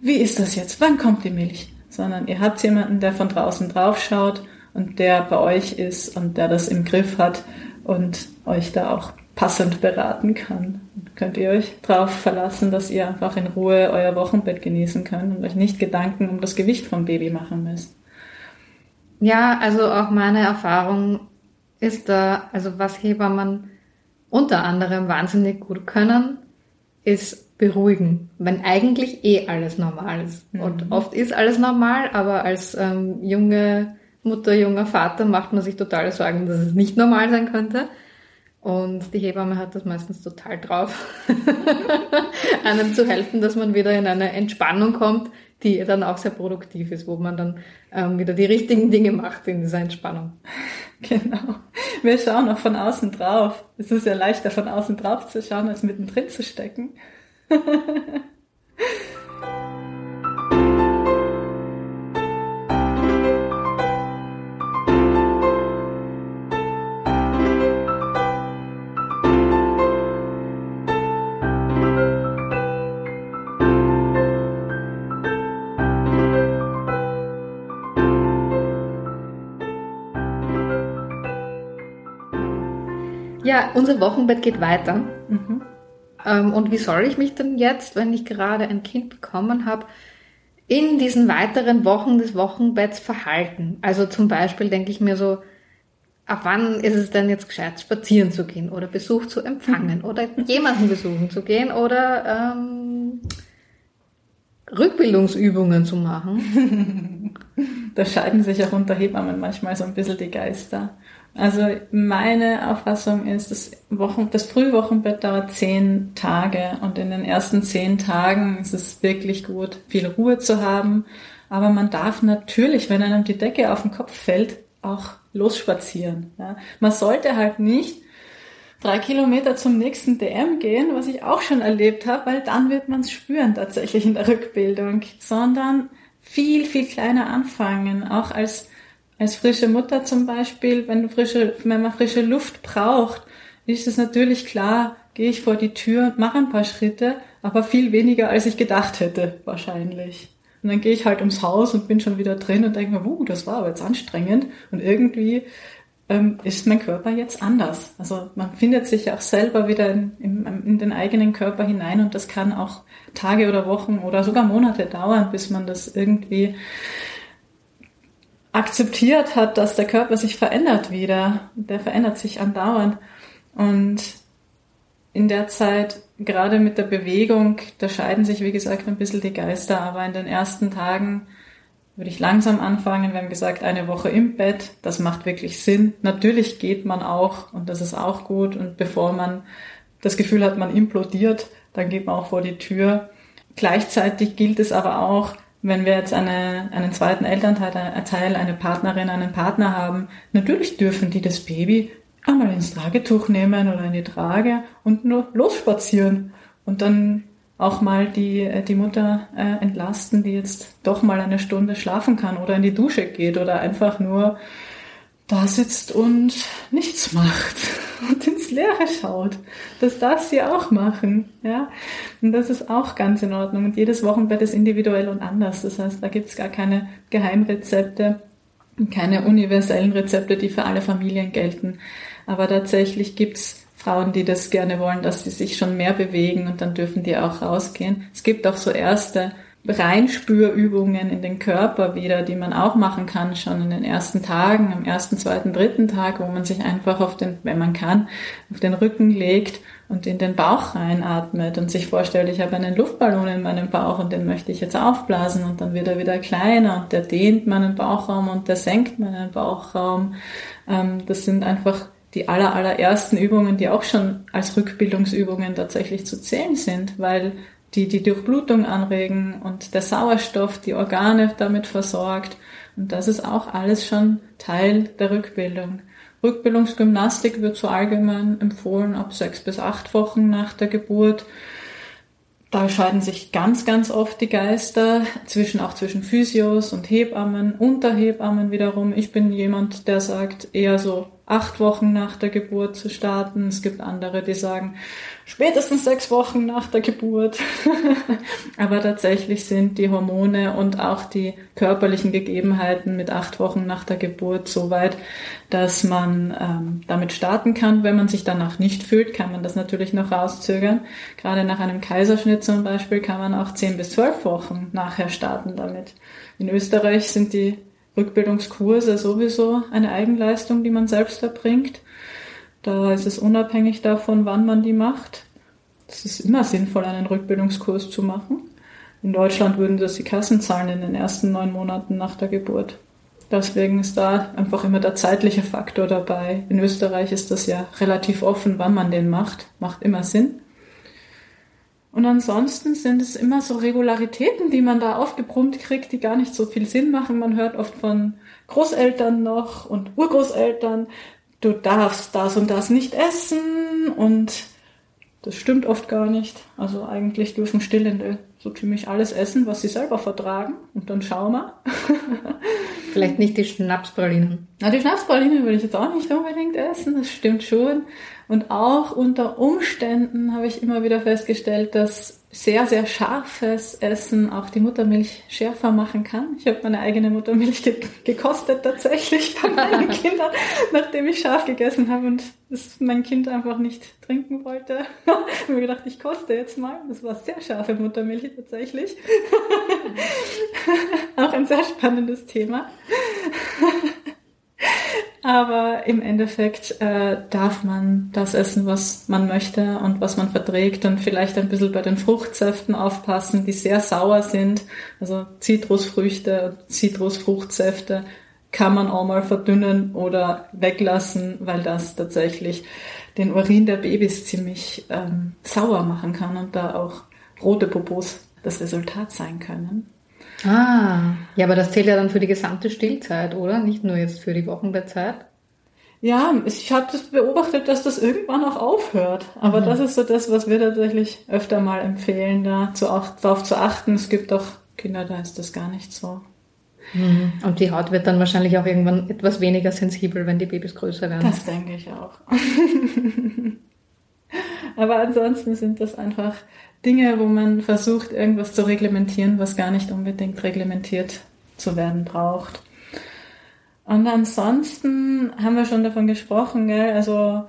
Wie ist das jetzt? Wann kommt die Milch? Sondern ihr habt jemanden, der von draußen drauf schaut und der bei euch ist und der das im Griff hat und euch da auch passend beraten kann. Könnt ihr euch darauf verlassen, dass ihr einfach in Ruhe euer Wochenbett genießen könnt und euch nicht Gedanken um das Gewicht vom Baby machen müsst. Ja, also auch meine Erfahrung ist da, also was Hebammen unter anderem wahnsinnig gut können, ist beruhigen, wenn eigentlich eh alles normal ist. Mhm. Und oft ist alles normal, aber als ähm, junge Mutter, junger Vater macht man sich totale Sorgen, dass es nicht normal sein könnte. Und die Hebamme hat das meistens total drauf, einem zu helfen, dass man wieder in eine Entspannung kommt, die dann auch sehr produktiv ist, wo man dann ähm, wieder die richtigen Dinge macht in dieser Entspannung. Genau. Wir schauen auch von außen drauf. Es ist ja leichter von außen drauf zu schauen, als mittendrin zu stecken. Ja, unser Wochenbett geht weiter. Mhm. Ähm, und wie soll ich mich denn jetzt, wenn ich gerade ein Kind bekommen habe, in diesen weiteren Wochen des Wochenbetts verhalten? Also zum Beispiel denke ich mir so, ab wann ist es denn jetzt gescheit, spazieren zu gehen oder Besuch zu empfangen oder jemanden besuchen zu gehen oder ähm, Rückbildungsübungen zu machen? da scheiden sich auch unter Hebammen manchmal so ein bisschen die Geister. Also meine Auffassung ist, das, Wochen, das Frühwochenbett dauert zehn Tage und in den ersten zehn Tagen ist es wirklich gut, viel Ruhe zu haben. Aber man darf natürlich, wenn einem die Decke auf den Kopf fällt, auch losspazieren. Ja. Man sollte halt nicht drei Kilometer zum nächsten DM gehen, was ich auch schon erlebt habe, weil dann wird man es spüren tatsächlich in der Rückbildung, sondern viel, viel kleiner anfangen, auch als, als frische Mutter zum Beispiel, wenn du frische, wenn man frische Luft braucht, ist es natürlich klar, gehe ich vor die Tür, mache ein paar Schritte, aber viel weniger als ich gedacht hätte, wahrscheinlich. Und dann gehe ich halt ums Haus und bin schon wieder drin und denke mir, uh, das war aber jetzt anstrengend. Und irgendwie ähm, ist mein Körper jetzt anders. Also man findet sich auch selber wieder in, in, in, den eigenen Körper hinein und das kann auch Tage oder Wochen oder sogar Monate dauern, bis man das irgendwie akzeptiert hat, dass der Körper sich verändert wieder. Der verändert sich andauernd. Und in der Zeit, gerade mit der Bewegung, da scheiden sich, wie gesagt, ein bisschen die Geister, aber in den ersten Tagen würde ich langsam anfangen. Wir haben gesagt, eine Woche im Bett, das macht wirklich Sinn. Natürlich geht man auch und das ist auch gut. Und bevor man das Gefühl hat, man implodiert, dann geht man auch vor die Tür. Gleichzeitig gilt es aber auch, wenn wir jetzt eine, einen zweiten Elternteil, eine Partnerin, einen Partner haben, natürlich dürfen die das Baby einmal ins Tragetuch nehmen oder in die Trage und nur losspazieren. Und dann auch mal die, äh, die Mutter äh, entlasten, die jetzt doch mal eine Stunde schlafen kann oder in die Dusche geht oder einfach nur da sitzt und nichts macht und ins Leere schaut. Das darf sie auch machen, ja. Und das ist auch ganz in Ordnung. Und jedes Wochenbett ist individuell und anders. Das heißt, da gibt's gar keine Geheimrezepte, keine universellen Rezepte, die für alle Familien gelten. Aber tatsächlich gibt's Frauen, die das gerne wollen, dass sie sich schon mehr bewegen und dann dürfen die auch rausgehen. Es gibt auch so erste Reinspürübungen in den Körper wieder, die man auch machen kann, schon in den ersten Tagen, am ersten, zweiten, dritten Tag, wo man sich einfach auf den, wenn man kann, auf den Rücken legt und in den Bauch reinatmet und sich vorstellt, ich habe einen Luftballon in meinem Bauch und den möchte ich jetzt aufblasen und dann wird er wieder kleiner und der dehnt meinen Bauchraum und der senkt meinen Bauchraum. Ähm, das sind einfach die aller, allerersten Übungen, die auch schon als Rückbildungsübungen tatsächlich zu zählen sind, weil die die Durchblutung anregen und der Sauerstoff die Organe damit versorgt. Und das ist auch alles schon Teil der Rückbildung. Rückbildungsgymnastik wird so allgemein empfohlen ab sechs bis acht Wochen nach der Geburt. Da scheiden sich ganz, ganz oft die Geister zwischen, auch zwischen Physios und Hebammen, unter Hebammen wiederum. Ich bin jemand, der sagt eher so acht Wochen nach der Geburt zu starten. Es gibt andere, die sagen spätestens sechs Wochen nach der Geburt. Aber tatsächlich sind die Hormone und auch die körperlichen Gegebenheiten mit acht Wochen nach der Geburt so weit, dass man ähm, damit starten kann. Wenn man sich danach nicht fühlt, kann man das natürlich noch rauszögern. Gerade nach einem Kaiserschnitt zum Beispiel kann man auch zehn bis zwölf Wochen nachher starten damit. In Österreich sind die Rückbildungskurse sowieso eine Eigenleistung, die man selbst erbringt. Da ist es unabhängig davon, wann man die macht. Es ist immer sinnvoll, einen Rückbildungskurs zu machen. In Deutschland würden das die Kassen zahlen in den ersten neun Monaten nach der Geburt. Deswegen ist da einfach immer der zeitliche Faktor dabei. In Österreich ist das ja relativ offen, wann man den macht. Macht immer Sinn. Und ansonsten sind es immer so Regularitäten, die man da aufgebrummt kriegt, die gar nicht so viel Sinn machen. Man hört oft von Großeltern noch und Urgroßeltern, du darfst das und das nicht essen und das stimmt oft gar nicht. Also eigentlich dürfen Stillende so ziemlich alles essen, was sie selber vertragen und dann schauen wir. Vielleicht nicht die Schnapspralinen. Na, die Schnapspraline würde ich jetzt auch nicht unbedingt essen, das stimmt schon. Und auch unter Umständen habe ich immer wieder festgestellt, dass sehr, sehr scharfes Essen auch die Muttermilch schärfer machen kann. Ich habe meine eigene Muttermilch ge gekostet tatsächlich bei meinen Kindern, nachdem ich scharf gegessen habe und das mein Kind einfach nicht trinken wollte. ich habe mir gedacht, ich koste jetzt mal. Das war sehr scharfe Muttermilch tatsächlich. auch ein sehr spannendes Thema. Aber im Endeffekt äh, darf man das essen, was man möchte und was man verträgt und vielleicht ein bisschen bei den Fruchtsäften aufpassen, die sehr sauer sind. Also Zitrusfrüchte, Zitrusfruchtsäfte kann man auch mal verdünnen oder weglassen, weil das tatsächlich den Urin der Babys ziemlich ähm, sauer machen kann und da auch rote Popos das Resultat sein können. Ah, ja, aber das zählt ja dann für die gesamte Stillzeit, oder? Nicht nur jetzt für die Wochenbettzeit? Ja, ich habe das beobachtet, dass das irgendwann auch aufhört. Aber mhm. das ist so das, was wir tatsächlich öfter mal empfehlen, da zu, auch, darauf zu achten. Es gibt auch Kinder, da ist das gar nicht so. Mhm. Und die Haut wird dann wahrscheinlich auch irgendwann etwas weniger sensibel, wenn die Babys größer werden. Das denke ich auch. Aber ansonsten sind das einfach Dinge, wo man versucht, irgendwas zu reglementieren, was gar nicht unbedingt reglementiert zu werden braucht. Und ansonsten haben wir schon davon gesprochen, gell? also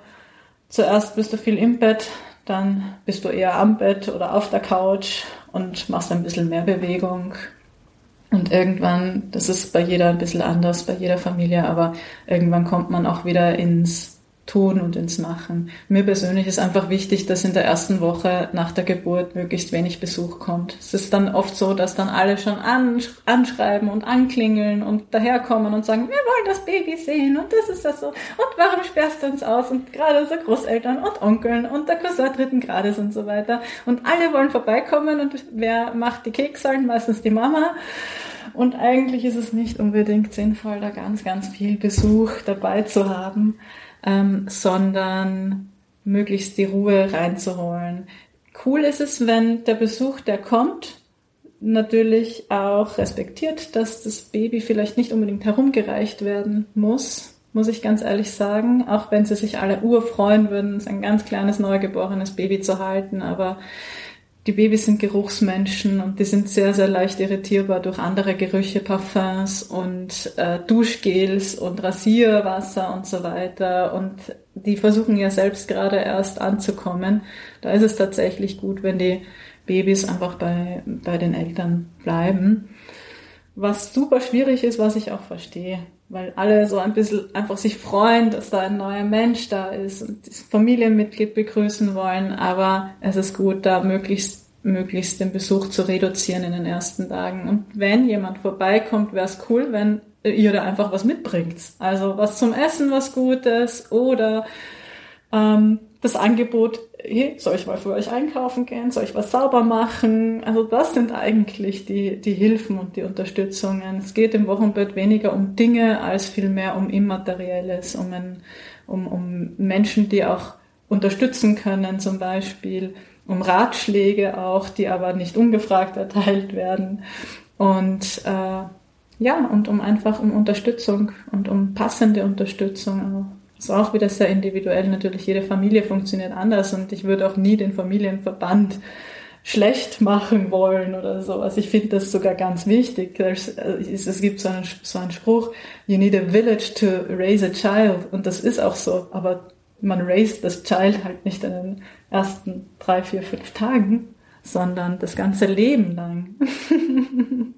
zuerst bist du viel im Bett, dann bist du eher am Bett oder auf der Couch und machst ein bisschen mehr Bewegung. Und irgendwann, das ist bei jeder ein bisschen anders, bei jeder Familie, aber irgendwann kommt man auch wieder ins Tun und ins Machen. Mir persönlich ist einfach wichtig, dass in der ersten Woche nach der Geburt möglichst wenig Besuch kommt. Es ist dann oft so, dass dann alle schon anschreiben und anklingeln und daherkommen und sagen, wir wollen das Baby sehen und das ist das so. Und warum sperrst du uns aus? Und gerade unsere Großeltern und Onkeln und der Cousin dritten Grades und so weiter. Und alle wollen vorbeikommen und wer macht die Keksalen? Meistens die Mama. Und eigentlich ist es nicht unbedingt sinnvoll, da ganz, ganz viel Besuch dabei zu haben ähm, sondern möglichst die Ruhe reinzuholen. Cool ist es, wenn der Besuch, der kommt, natürlich auch respektiert, dass das Baby vielleicht nicht unbedingt herumgereicht werden muss, muss ich ganz ehrlich sagen, auch wenn sie sich alle urfreuen würden, ein ganz kleines neugeborenes Baby zu halten, aber die Babys sind Geruchsmenschen und die sind sehr, sehr leicht irritierbar durch andere Gerüche, Parfums und äh, Duschgels und Rasierwasser und so weiter. Und die versuchen ja selbst gerade erst anzukommen. Da ist es tatsächlich gut, wenn die Babys einfach bei, bei den Eltern bleiben. Was super schwierig ist, was ich auch verstehe, weil alle so ein bisschen einfach sich freuen, dass da ein neuer Mensch da ist und das Familienmitglied begrüßen wollen, aber es ist gut, da möglichst möglichst den Besuch zu reduzieren in den ersten Tagen. Und wenn jemand vorbeikommt, wäre es cool, wenn ihr da einfach was mitbringt. Also was zum Essen, was Gutes oder ähm, das Angebot, hey, soll ich mal für euch einkaufen gehen, soll ich was sauber machen? Also das sind eigentlich die, die Hilfen und die Unterstützungen. Es geht im Wochenbett weniger um Dinge als vielmehr um Immaterielles, um, ein, um, um Menschen, die auch unterstützen können zum Beispiel, um Ratschläge auch, die aber nicht ungefragt erteilt werden. Und äh, ja, und um einfach um Unterstützung und um passende Unterstützung. Also, ist auch wieder sehr individuell. Natürlich, jede Familie funktioniert anders und ich würde auch nie den Familienverband schlecht machen wollen oder so. Also ich finde das sogar ganz wichtig. Äh, es gibt so einen, so einen Spruch, you need a village to raise a child. Und das ist auch so. Aber man raised das Child halt nicht in den ersten drei, vier, fünf Tagen, sondern das ganze Leben lang.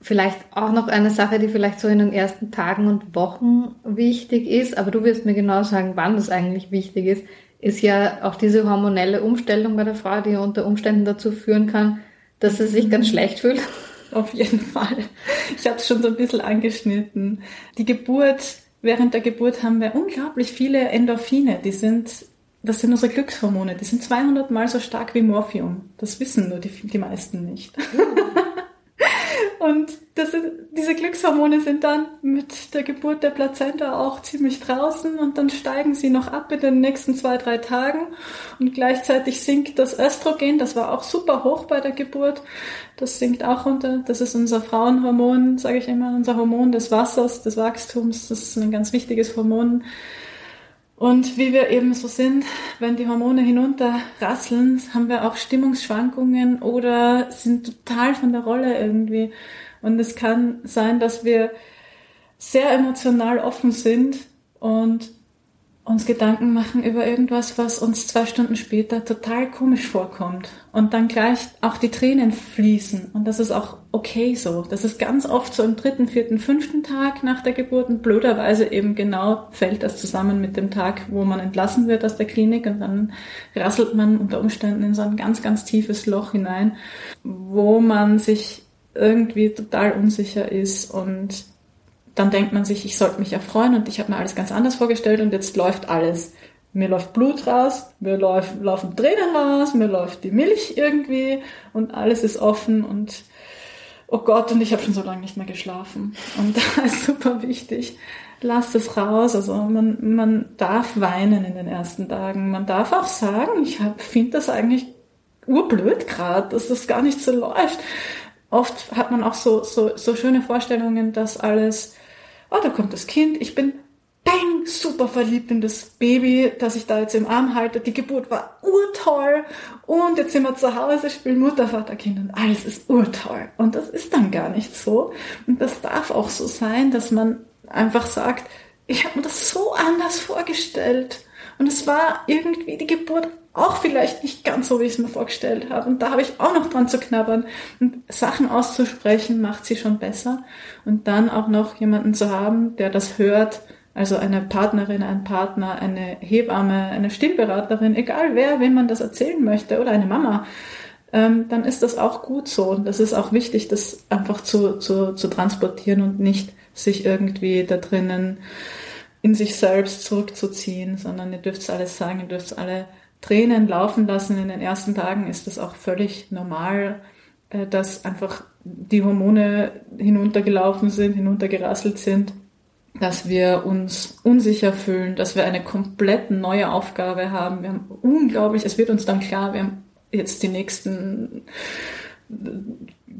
Vielleicht auch noch eine Sache, die vielleicht so in den ersten Tagen und Wochen wichtig ist, aber du wirst mir genau sagen, wann das eigentlich wichtig ist, ist ja auch diese hormonelle Umstellung bei der Frau, die unter Umständen dazu führen kann, dass sie sich ganz schlecht fühlt. Auf jeden Fall. Ich habe es schon so ein bisschen angeschnitten. Die Geburt, während der Geburt haben wir unglaublich viele Endorphine. Die sind, das sind unsere Glückshormone. Die sind 200 mal so stark wie Morphium. Das wissen nur die, die meisten nicht. Und das sind, die diese Glückshormone sind dann mit der Geburt der Plazenta auch ziemlich draußen und dann steigen sie noch ab in den nächsten zwei, drei Tagen und gleichzeitig sinkt das Östrogen, das war auch super hoch bei der Geburt, das sinkt auch runter. Das ist unser Frauenhormon, sage ich immer, unser Hormon des Wassers, des Wachstums, das ist ein ganz wichtiges Hormon. Und wie wir eben so sind, wenn die Hormone hinunterrasseln, haben wir auch Stimmungsschwankungen oder sind total von der Rolle irgendwie. Und es kann sein, dass wir sehr emotional offen sind und uns Gedanken machen über irgendwas, was uns zwei Stunden später total komisch vorkommt. Und dann gleich auch die Tränen fließen. Und das ist auch okay so. Das ist ganz oft so im dritten, vierten, fünften Tag nach der Geburt. Und blöderweise eben genau fällt das zusammen mit dem Tag, wo man entlassen wird aus der Klinik. Und dann rasselt man unter Umständen in so ein ganz, ganz tiefes Loch hinein, wo man sich irgendwie total unsicher ist und dann denkt man sich, ich sollte mich erfreuen und ich habe mir alles ganz anders vorgestellt und jetzt läuft alles. Mir läuft Blut raus, mir läuft, laufen Tränen raus, mir läuft die Milch irgendwie und alles ist offen und oh Gott, und ich habe schon so lange nicht mehr geschlafen. Und da ist super wichtig, lasst es raus. Also man, man darf weinen in den ersten Tagen. Man darf auch sagen, ich finde das eigentlich urblöd gerade, dass das gar nicht so läuft oft hat man auch so, so, so schöne Vorstellungen, dass alles, oh, da kommt das Kind, ich bin bang, super verliebt in das Baby, das ich da jetzt im Arm halte. Die Geburt war urtoll und jetzt sind wir zu Hause, spielen Mutter, Vater, Kind und alles ist urtoll. Und das ist dann gar nicht so. Und das darf auch so sein, dass man einfach sagt, ich habe mir das so anders vorgestellt. Und es war irgendwie die Geburt auch vielleicht nicht ganz so, wie ich es mir vorgestellt habe. Und da habe ich auch noch dran zu knabbern. Und Sachen auszusprechen macht sie schon besser. Und dann auch noch jemanden zu haben, der das hört, also eine Partnerin, ein Partner, eine Hebamme, eine Stillberaterin, egal wer, wem man das erzählen möchte, oder eine Mama, ähm, dann ist das auch gut so. Und das ist auch wichtig, das einfach zu, zu, zu transportieren und nicht sich irgendwie da drinnen in sich selbst zurückzuziehen, sondern ihr dürft alles sagen, ihr dürft alle Tränen laufen lassen. In den ersten Tagen ist das auch völlig normal, äh, dass einfach die Hormone hinuntergelaufen sind, hinuntergerasselt sind, dass wir uns unsicher fühlen, dass wir eine komplett neue Aufgabe haben. Wir haben unglaublich, es wird uns dann klar, wir haben jetzt die nächsten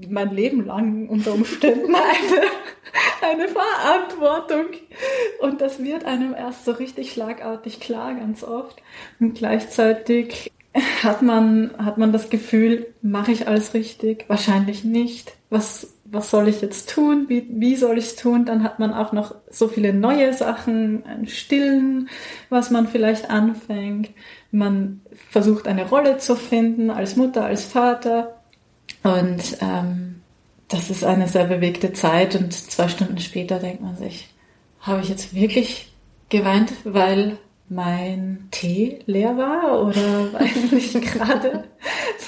mein Leben lang unter Umständen eine, eine Verantwortung. Und das wird einem erst so richtig schlagartig klar, ganz oft. Und gleichzeitig hat man, hat man das Gefühl, mache ich alles richtig? Wahrscheinlich nicht. Was, was soll ich jetzt tun? Wie, wie soll ich es tun? Dann hat man auch noch so viele neue Sachen, ein Stillen, was man vielleicht anfängt. Man versucht eine Rolle zu finden als Mutter, als Vater. Und ähm, das ist eine sehr bewegte Zeit und zwei Stunden später denkt man sich, habe ich jetzt wirklich geweint, weil mein Tee leer war oder weil ich gerade,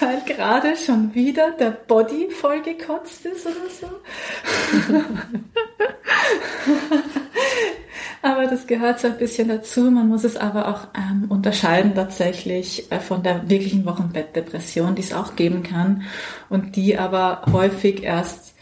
weil gerade schon wieder der Body vollgekotzt ist oder so. aber das gehört so ein bisschen dazu. Man muss es aber auch ähm, unterscheiden tatsächlich äh, von der wirklichen Wochenbettdepression, die es auch geben kann und die aber häufig erst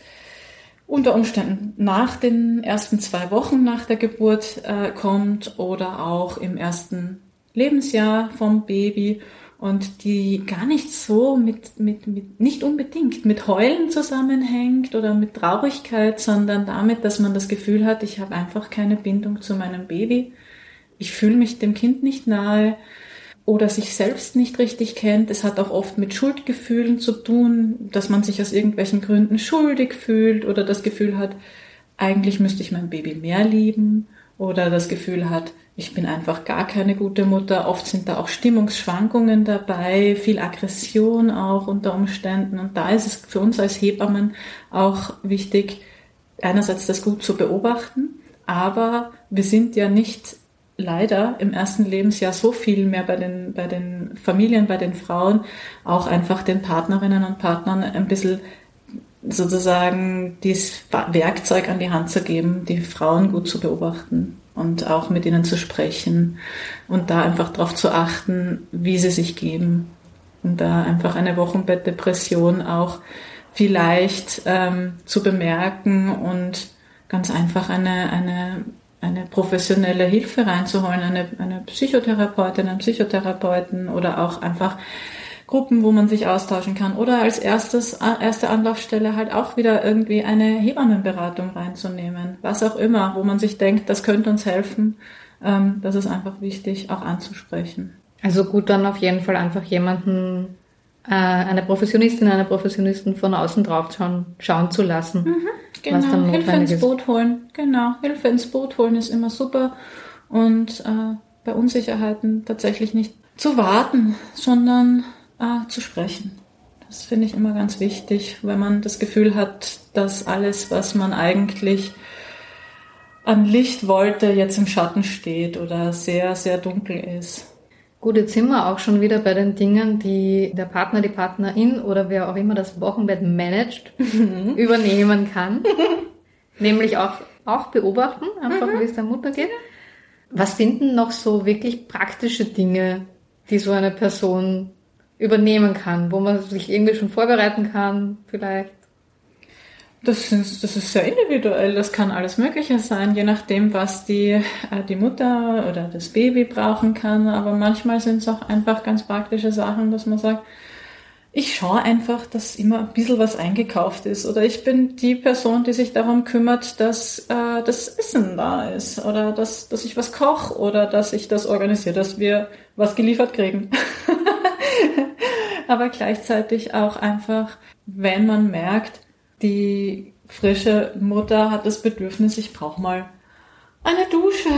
unter Umständen nach den ersten zwei Wochen nach der Geburt äh, kommt oder auch im ersten Lebensjahr vom Baby und die gar nicht so mit, mit, mit, nicht unbedingt mit Heulen zusammenhängt oder mit Traurigkeit, sondern damit, dass man das Gefühl hat, ich habe einfach keine Bindung zu meinem Baby. Ich fühle mich dem Kind nicht nahe oder sich selbst nicht richtig kennt. Es hat auch oft mit Schuldgefühlen zu tun, dass man sich aus irgendwelchen Gründen schuldig fühlt oder das Gefühl hat, eigentlich müsste ich mein Baby mehr lieben oder das Gefühl hat, ich bin einfach gar keine gute Mutter. Oft sind da auch Stimmungsschwankungen dabei, viel Aggression auch unter Umständen. Und da ist es für uns als Hebammen auch wichtig, einerseits das gut zu beobachten, aber wir sind ja nicht leider im ersten Lebensjahr so viel mehr bei den, bei den Familien, bei den Frauen, auch einfach den Partnerinnen und Partnern ein bisschen sozusagen dieses Werkzeug an die Hand zu geben, die Frauen gut zu beobachten und auch mit ihnen zu sprechen und da einfach darauf zu achten, wie sie sich geben. Und da einfach eine Wochenbettdepression auch vielleicht ähm, zu bemerken und ganz einfach eine, eine, eine professionelle Hilfe reinzuholen, eine, eine Psychotherapeutin, einen Psychotherapeuten oder auch einfach Gruppen, wo man sich austauschen kann. Oder als erstes, erste Anlaufstelle halt auch wieder irgendwie eine Hebammenberatung reinzunehmen. Was auch immer, wo man sich denkt, das könnte uns helfen. Ähm, das ist einfach wichtig, auch anzusprechen. Also gut, dann auf jeden Fall einfach jemanden, äh, eine Professionistin, eine Professionisten von außen drauf schauen, schauen zu lassen. Mhm, genau, was dann Hilfe ins Boot holen. Genau, Hilfe ins Boot holen ist immer super. Und äh, bei Unsicherheiten tatsächlich nicht zu warten, sondern äh, zu sprechen. Das finde ich immer ganz wichtig, wenn man das Gefühl hat, dass alles, was man eigentlich an Licht wollte, jetzt im Schatten steht oder sehr, sehr dunkel ist. Gut, jetzt sind wir auch schon wieder bei den Dingen, die der Partner, die Partnerin oder wer auch immer das Wochenbett managt, mhm. übernehmen kann. Nämlich auch, auch beobachten, einfach mhm. wie es der Mutter geht. Was sind denn noch so wirklich praktische Dinge, die so eine Person übernehmen kann, wo man sich irgendwie schon vorbereiten kann, vielleicht? Das ist, das ist sehr individuell. Das kann alles Mögliche sein, je nachdem, was die, äh, die Mutter oder das Baby brauchen kann. Aber manchmal sind es auch einfach ganz praktische Sachen, dass man sagt, ich schaue einfach, dass immer ein bisschen was eingekauft ist. Oder ich bin die Person, die sich darum kümmert, dass äh, das Essen da ist. Oder dass, dass ich was koche. Oder dass ich das organisiere, dass wir was geliefert kriegen. Aber gleichzeitig auch einfach, wenn man merkt, die frische Mutter hat das Bedürfnis, ich brauche mal eine Dusche,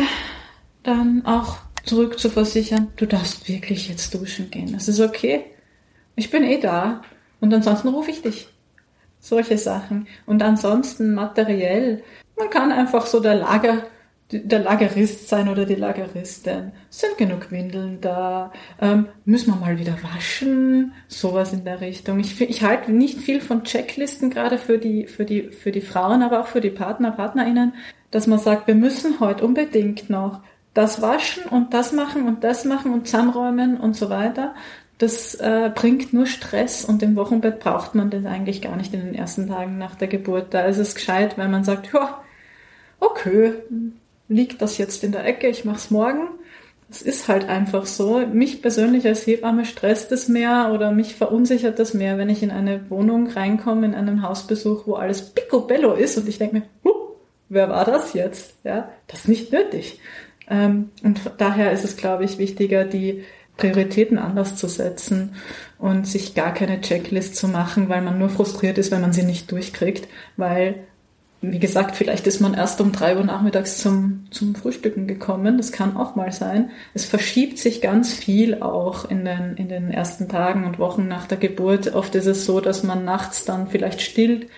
dann auch zurück zu versichern, du darfst wirklich jetzt duschen gehen. Das ist okay. Ich bin eh da. Und ansonsten rufe ich dich. Solche Sachen. Und ansonsten materiell. Man kann einfach so der Lager der Lagerist sein oder die Lageristin. Sind genug Windeln da? Ähm, müssen wir mal wieder waschen? Sowas in der Richtung. Ich, ich halte nicht viel von Checklisten, gerade für die, für, die, für die Frauen, aber auch für die Partner, PartnerInnen, dass man sagt, wir müssen heute unbedingt noch das waschen und das machen und das machen und zusammenräumen und so weiter. Das äh, bringt nur Stress und im Wochenbett braucht man das eigentlich gar nicht in den ersten Tagen nach der Geburt. Da ist es gescheit, wenn man sagt, ja, okay, liegt das jetzt in der Ecke, ich mach's morgen. Es ist halt einfach so. Mich persönlich als Hebamme stresst es mehr oder mich verunsichert das mehr, wenn ich in eine Wohnung reinkomme, in einen Hausbesuch, wo alles picobello ist und ich denke mir, huh, wer war das jetzt? Ja, das ist nicht nötig. Ähm, und daher ist es, glaube ich, wichtiger, die Prioritäten anders zu setzen und sich gar keine Checklist zu machen, weil man nur frustriert ist, wenn man sie nicht durchkriegt, weil wie gesagt, vielleicht ist man erst um drei Uhr nachmittags zum, zum Frühstücken gekommen. Das kann auch mal sein. Es verschiebt sich ganz viel auch in den, in den ersten Tagen und Wochen nach der Geburt. Oft ist es so, dass man nachts dann vielleicht stillt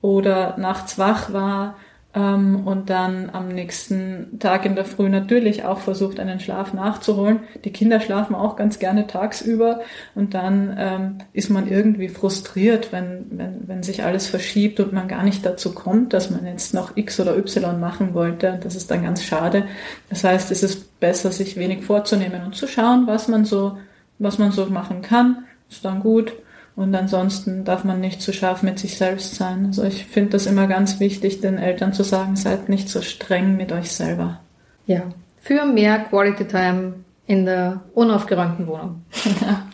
oder nachts wach war ähm, und dann am nächsten Tag in der Früh natürlich auch versucht, einen Schlaf nachzuholen. Die Kinder schlafen auch ganz gerne tagsüber und dann ähm, ist man irgendwie frustriert, wenn, wenn, wenn sich alles verschiebt und man gar nicht dazu kommt, dass man jetzt noch X oder Y machen wollte. Das ist dann ganz schade. Das heißt, es ist besser, sich wenig vorzunehmen und zu schauen, was man so, was man so machen kann. Ist dann gut. Und ansonsten darf man nicht zu scharf mit sich selbst sein. Also ich finde das immer ganz wichtig, den Eltern zu sagen, seid nicht so streng mit euch selber. Ja, für mehr Quality Time in der unaufgeräumten Wohnung.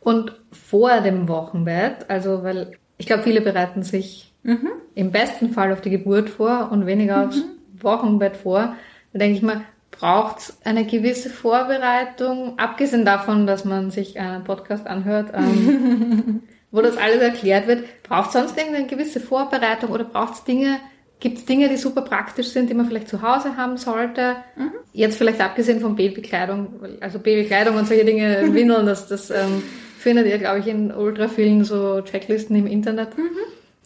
Und vor dem Wochenbett, also weil ich glaube, viele bereiten sich mhm. im besten Fall auf die Geburt vor und weniger mhm. aufs Wochenbett vor. Da denke ich mal, braucht es eine gewisse Vorbereitung, abgesehen davon, dass man sich einen Podcast anhört, ähm, wo das alles erklärt wird. Braucht es sonst irgendeine gewisse Vorbereitung oder braucht es Dinge, gibt es Dinge, die super praktisch sind, die man vielleicht zu Hause haben sollte? Mhm. Jetzt vielleicht abgesehen von Babykleidung, also Babykleidung und solche Dinge, Windeln, das, das ähm, findet ihr, glaube ich, in ultra vielen so Checklisten im Internet. Mhm.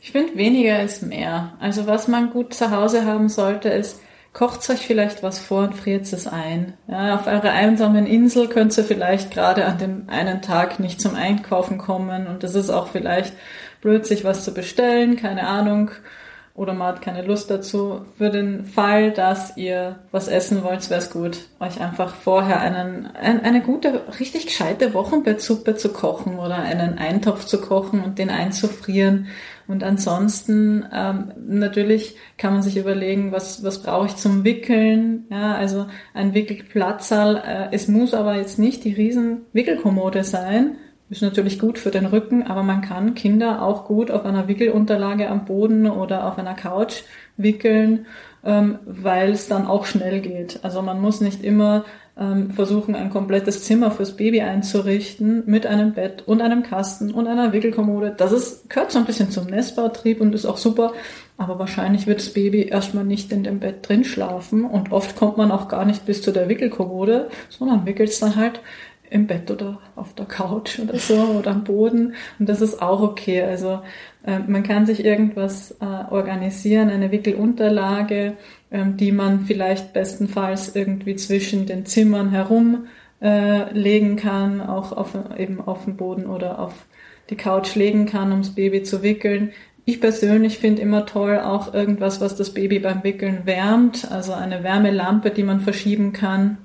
Ich finde, weniger ist mehr. Also was man gut zu Hause haben sollte, ist kocht euch vielleicht was vor und friert es ein. Ja, auf eurer einsamen Insel könnt ihr vielleicht gerade an dem einen Tag nicht zum Einkaufen kommen und es ist auch vielleicht blöd, sich was zu bestellen, keine Ahnung. oder man hat keine Lust dazu. Für den Fall, dass ihr was essen wollt, wäre es gut, euch einfach vorher einen, ein, eine gute, richtig gescheite Wochenbettsuppe zu kochen oder einen Eintopf zu kochen und den einzufrieren. Und ansonsten ähm, natürlich kann man sich überlegen, was, was brauche ich zum Wickeln. Ja, also ein Wickelplatzal. Äh, es muss aber jetzt nicht die riesen Wickelkommode sein ist natürlich gut für den Rücken, aber man kann Kinder auch gut auf einer Wickelunterlage am Boden oder auf einer Couch wickeln, ähm, weil es dann auch schnell geht. Also man muss nicht immer ähm, versuchen, ein komplettes Zimmer fürs Baby einzurichten mit einem Bett und einem Kasten und einer Wickelkommode. Das ist, gehört so ein bisschen zum Nestbautrieb und ist auch super. Aber wahrscheinlich wird das Baby erstmal nicht in dem Bett drin schlafen und oft kommt man auch gar nicht bis zu der Wickelkommode, sondern wickelt es dann halt im Bett oder auf der Couch oder so oder am Boden. Und das ist auch okay. Also man kann sich irgendwas äh, organisieren, eine Wickelunterlage, äh, die man vielleicht bestenfalls irgendwie zwischen den Zimmern herum äh, kann, auch auf, eben auf den Boden oder auf die Couch legen kann, ums Baby zu wickeln. Ich persönlich finde immer toll auch irgendwas, was das Baby beim Wickeln wärmt, also eine Wärmelampe, die man verschieben kann.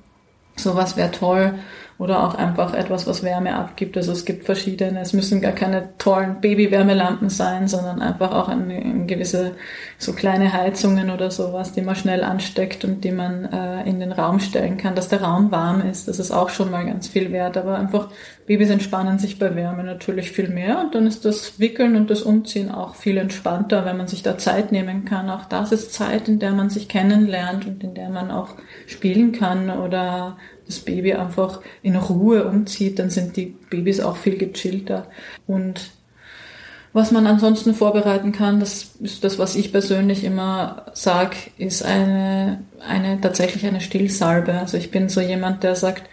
Sowas wäre toll oder auch einfach etwas, was Wärme abgibt. Also es gibt verschiedene, es müssen gar keine tollen Babywärmelampen sein, sondern einfach auch eine, eine gewisse so kleine Heizungen oder sowas, die man schnell ansteckt und die man äh, in den Raum stellen kann, dass der Raum warm ist. Das ist auch schon mal ganz viel wert. Aber einfach Babys entspannen sich bei Wärme natürlich viel mehr und dann ist das Wickeln und das Umziehen auch viel entspannter, wenn man sich da Zeit nehmen kann. Auch das ist Zeit, in der man sich kennenlernt und in der man auch spielen kann oder das Baby einfach in Ruhe umzieht, dann sind die Babys auch viel gechillter. Und was man ansonsten vorbereiten kann, das ist das, was ich persönlich immer sage, ist eine, eine, tatsächlich eine Stillsalbe. Also ich bin so jemand, der sagt,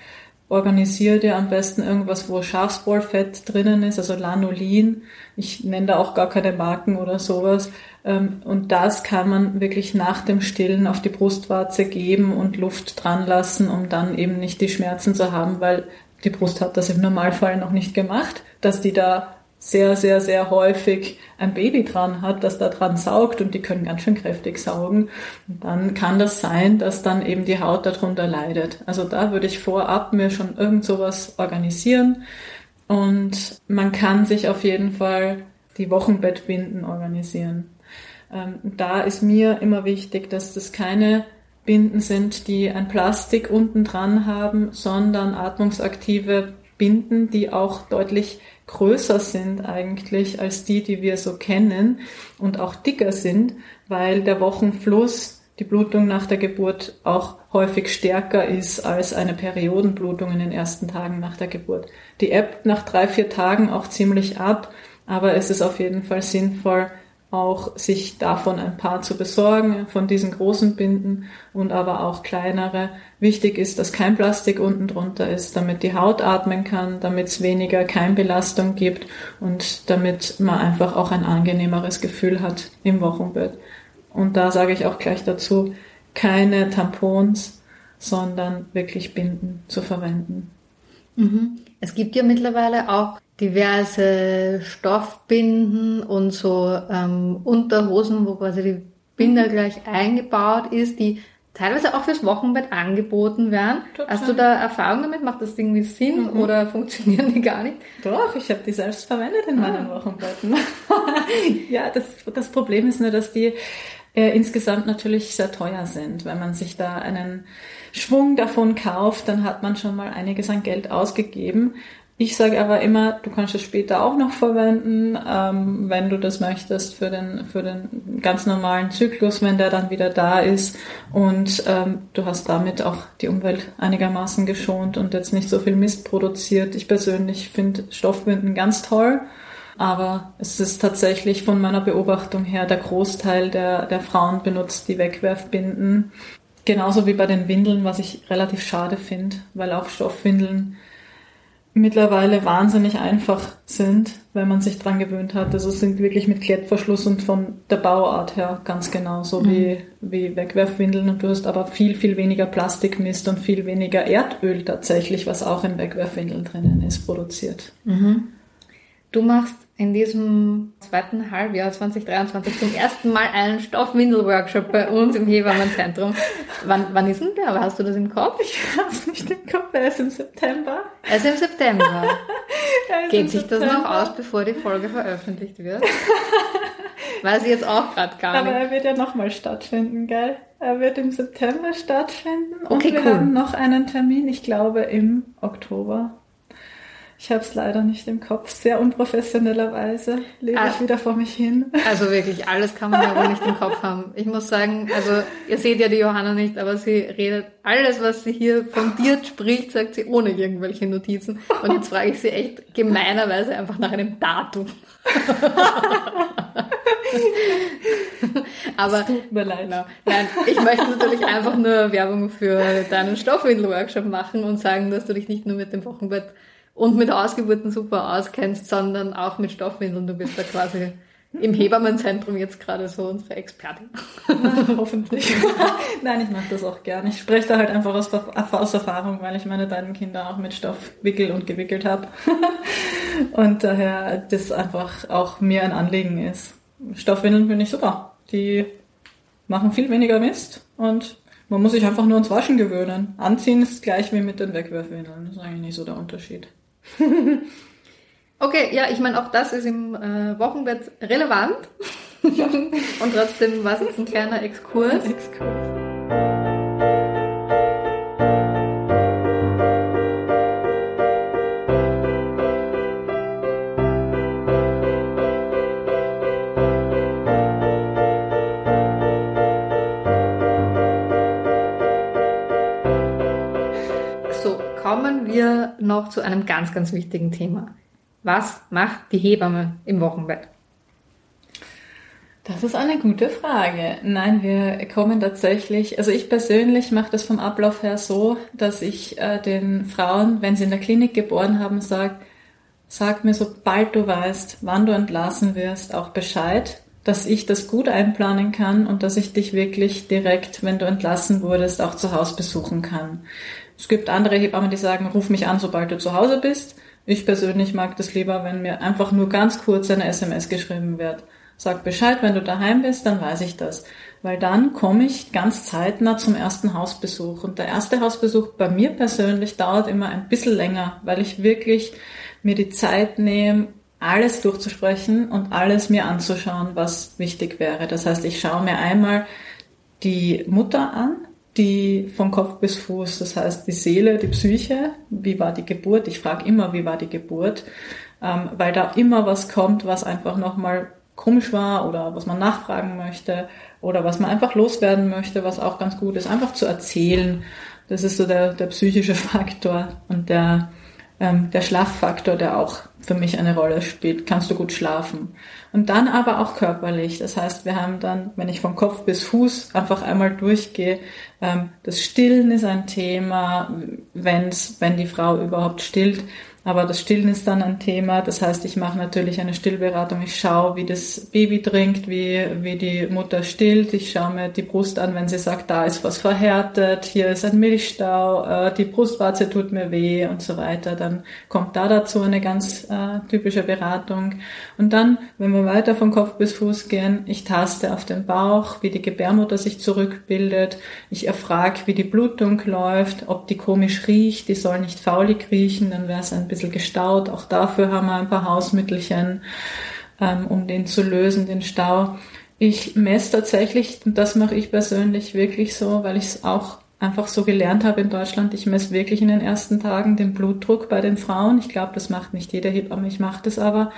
organisiere dir am besten irgendwas, wo Schafswollfett drinnen ist, also Lanolin. Ich nenne da auch gar keine Marken oder sowas. Ähm, und das kann man wirklich nach dem Stillen auf die Brustwarze geben und Luft dran lassen, um dann eben nicht die Schmerzen zu haben, weil die Brust hat das im Normalfall noch nicht gemacht, dass die da sehr, sehr, sehr häufig ein Baby dran hat, das da dran saugt und die können ganz schön kräftig saugen. Dann kann das sein, dass dann eben die Haut darunter leidet. Also da würde ich vorab mir schon irgend sowas organisieren und man kann sich auf jeden Fall die Wochenbettbinden organisieren. Ähm, da ist mir immer wichtig, dass das keine Binden sind, die ein Plastik unten dran haben, sondern atmungsaktive Binden, die auch deutlich größer sind eigentlich als die, die wir so kennen und auch dicker sind, weil der Wochenfluss, die Blutung nach der Geburt auch häufig stärker ist als eine Periodenblutung in den ersten Tagen nach der Geburt. Die ebbt nach drei, vier Tagen auch ziemlich ab, aber es ist auf jeden Fall sinnvoll, auch sich davon ein paar zu besorgen, von diesen großen Binden und aber auch kleinere. Wichtig ist, dass kein Plastik unten drunter ist, damit die Haut atmen kann, damit es weniger Keimbelastung gibt und damit man einfach auch ein angenehmeres Gefühl hat im Wochenbett. Und da sage ich auch gleich dazu, keine Tampons, sondern wirklich Binden zu verwenden. Mhm. Es gibt ja mittlerweile auch diverse Stoffbinden und so ähm, Unterhosen, wo quasi die Binder gleich eingebaut ist, die teilweise auch fürs Wochenbett angeboten werden. Total. Hast du da Erfahrung damit? Macht das irgendwie Sinn mhm. oder funktionieren die gar nicht? Doch, ich habe die selbst verwendet in ah. meinen Wochenbetten. ja, das, das Problem ist nur, dass die äh, insgesamt natürlich sehr teuer sind. Wenn man sich da einen Schwung davon kauft, dann hat man schon mal einiges an Geld ausgegeben. Ich sage aber immer, du kannst es später auch noch verwenden, ähm, wenn du das möchtest für den, für den ganz normalen Zyklus, wenn der dann wieder da ist. Und ähm, du hast damit auch die Umwelt einigermaßen geschont und jetzt nicht so viel Mist produziert. Ich persönlich finde Stoffbinden ganz toll. Aber es ist tatsächlich von meiner Beobachtung her, der Großteil der, der Frauen benutzt die Wegwerfbinden. Genauso wie bei den Windeln, was ich relativ schade finde, weil auch Stoffwindeln mittlerweile wahnsinnig einfach sind, wenn man sich dran gewöhnt hat. Also sind wirklich mit Klettverschluss und von der Bauart her ganz genauso mhm. wie, wie Wegwerfwindeln. Und du hast aber viel, viel weniger Plastikmist und viel weniger Erdöl tatsächlich, was auch in Wegwerfwindeln drinnen ist, produziert. Mhm. Du machst in diesem zweiten Halbjahr 2023 zum ersten Mal einen Stoffwindel-Workshop bei uns im Hebammenzentrum. Wann, wann ist denn der? Hast du das im Kopf? Ich hab's nicht im Kopf, er ist im September. Er ist im September. ist Geht im sich September. das noch aus, bevor die Folge veröffentlicht wird? Weiß ich jetzt auch gerade gar nicht. Aber er wird ja nochmal stattfinden, gell? Er wird im September stattfinden. Okay, und wir cool. haben noch einen Termin, ich glaube im Oktober. Ich habe es leider nicht im Kopf. Sehr unprofessionellerweise lebe ah, ich wieder vor mich hin. Also wirklich, alles kann man ja wohl nicht im Kopf haben. Ich muss sagen, also ihr seht ja die Johanna nicht, aber sie redet alles, was sie hier fundiert spricht, sagt sie ohne irgendwelche Notizen. Und jetzt frage ich sie echt gemeinerweise einfach nach einem Datum. aber tut mir leid. Genau. Nein, ich möchte natürlich einfach nur Werbung für deinen Stoffwindel-Workshop machen und sagen, dass du dich nicht nur mit dem Wochenbett und mit Ausgeburten super auskennst, sondern auch mit Stoffwindeln. Du bist da quasi im Hebammenzentrum jetzt gerade so unsere Expertin. Na, hoffentlich. Nein, ich mache das auch gerne. Ich spreche da halt einfach aus, aus Erfahrung, weil ich meine beiden Kinder auch mit Stoff wickel und gewickelt habe. und daher das einfach auch mir ein Anliegen ist. Stoffwindeln finde ich super. Die machen viel weniger Mist und man muss sich einfach nur ans Waschen gewöhnen. Anziehen ist gleich wie mit den Wegwerfwindeln. Das ist eigentlich nicht so der Unterschied. okay, ja, ich meine, auch das ist im äh, Wochenbett relevant. Und trotzdem war es jetzt ein kleiner Exkurs. Exkurs. Wir noch zu einem ganz, ganz wichtigen Thema. Was macht die Hebamme im Wochenbett? Das ist eine gute Frage. Nein, wir kommen tatsächlich, also ich persönlich mache das vom Ablauf her so, dass ich äh, den Frauen, wenn sie in der Klinik geboren haben, sage, sag mir, sobald du weißt, wann du entlassen wirst, auch Bescheid, dass ich das gut einplanen kann und dass ich dich wirklich direkt, wenn du entlassen wurdest, auch zu Hause besuchen kann. Es gibt andere Hebammen, die sagen, ruf mich an, sobald du zu Hause bist. Ich persönlich mag das lieber, wenn mir einfach nur ganz kurz eine SMS geschrieben wird. Sag Bescheid, wenn du daheim bist, dann weiß ich das. Weil dann komme ich ganz zeitnah zum ersten Hausbesuch. Und der erste Hausbesuch bei mir persönlich dauert immer ein bisschen länger, weil ich wirklich mir die Zeit nehme, alles durchzusprechen und alles mir anzuschauen, was wichtig wäre. Das heißt, ich schaue mir einmal die Mutter an, die von Kopf bis Fuß, das heißt die Seele, die Psyche, wie war die Geburt? Ich frage immer, wie war die Geburt, ähm, weil da immer was kommt, was einfach nochmal komisch war oder was man nachfragen möchte oder was man einfach loswerden möchte, was auch ganz gut ist, einfach zu erzählen. Das ist so der, der psychische Faktor und der, ähm, der Schlaffaktor, der auch für mich eine Rolle spielt. Kannst du gut schlafen? Und dann aber auch körperlich. Das heißt, wir haben dann, wenn ich von Kopf bis Fuß einfach einmal durchgehe, ähm, das Stillen ist ein Thema, wenn's, wenn die Frau überhaupt stillt. Aber das Stillen ist dann ein Thema. Das heißt, ich mache natürlich eine Stillberatung. Ich schaue, wie das Baby trinkt, wie, wie die Mutter stillt. Ich schaue mir die Brust an, wenn sie sagt, da ist was verhärtet, hier ist ein Milchstau, äh, die Brustwarze tut mir weh und so weiter. Dann kommt da dazu eine ganz äh, typische Beratung. Und dann, wenn wir weiter von Kopf bis Fuß gehen, ich taste auf den Bauch, wie die Gebärmutter sich zurückbildet. Ich erfrage, wie die Blutung läuft, ob die komisch riecht. Die soll nicht faulig riechen, dann wäre es ein bisschen gestaut. Auch dafür haben wir ein paar Hausmittelchen, ähm, um den zu lösen, den Stau. Ich messe tatsächlich, und das mache ich persönlich wirklich so, weil ich es auch einfach so gelernt habe in Deutschland, ich messe wirklich in den ersten Tagen den Blutdruck bei den Frauen. Ich glaube, das macht nicht jeder Hebamme, ich mache das aber.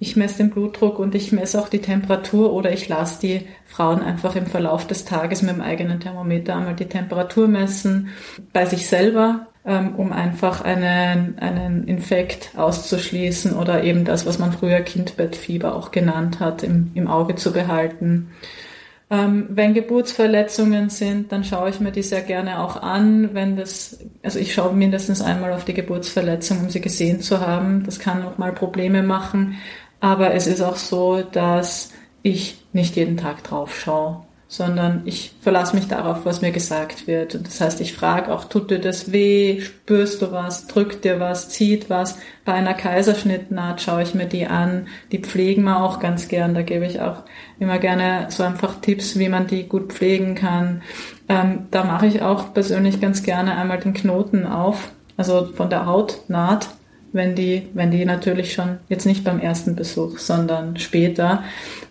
Ich messe den Blutdruck und ich messe auch die Temperatur oder ich lasse die Frauen einfach im Verlauf des Tages mit dem eigenen Thermometer einmal die Temperatur messen bei sich selber um einfach einen, einen Infekt auszuschließen oder eben das, was man früher Kindbettfieber auch genannt hat, im, im Auge zu behalten. Ähm, wenn Geburtsverletzungen sind, dann schaue ich mir die sehr gerne auch an. Wenn das, also ich schaue mindestens einmal auf die Geburtsverletzung, um sie gesehen zu haben. Das kann auch mal Probleme machen. Aber es ist auch so, dass ich nicht jeden Tag drauf schaue sondern ich verlasse mich darauf, was mir gesagt wird. Und das heißt, ich frage auch, tut dir das weh? Spürst du was? Drückt dir was? Zieht was? Bei einer Kaiserschnittnaht schaue ich mir die an. Die pflegen wir auch ganz gern. Da gebe ich auch immer gerne so einfach Tipps, wie man die gut pflegen kann. Ähm, da mache ich auch persönlich ganz gerne einmal den Knoten auf, also von der Hautnaht wenn die, wenn die natürlich schon jetzt nicht beim ersten Besuch, sondern später,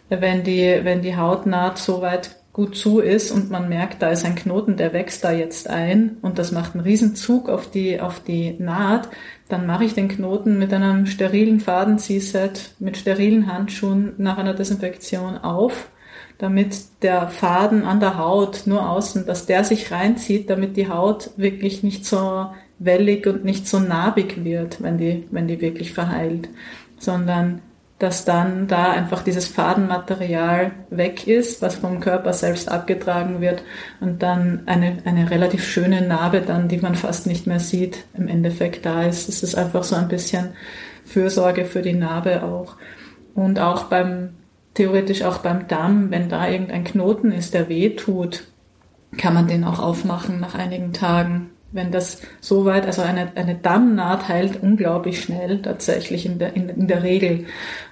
wenn die, wenn die Hautnaht so weit gut zu ist und man merkt, da ist ein Knoten, der wächst da jetzt ein und das macht einen Riesenzug auf die, auf die Naht, dann mache ich den Knoten mit einem sterilen Fadenziehset, mit sterilen Handschuhen nach einer Desinfektion auf, damit der Faden an der Haut nur außen, dass der sich reinzieht, damit die Haut wirklich nicht so wellig und nicht so narbig wird, wenn die, wenn die wirklich verheilt, sondern dass dann da einfach dieses Fadenmaterial weg ist, was vom Körper selbst abgetragen wird und dann eine, eine relativ schöne Narbe dann, die man fast nicht mehr sieht, im Endeffekt da ist. Es ist einfach so ein bisschen Fürsorge für die Narbe auch. Und auch beim, theoretisch auch beim Damm, wenn da irgendein Knoten ist, der weh tut, kann man den auch aufmachen nach einigen Tagen wenn das so weit, also eine, eine Dammnaht heilt unglaublich schnell tatsächlich in der, in, in der Regel.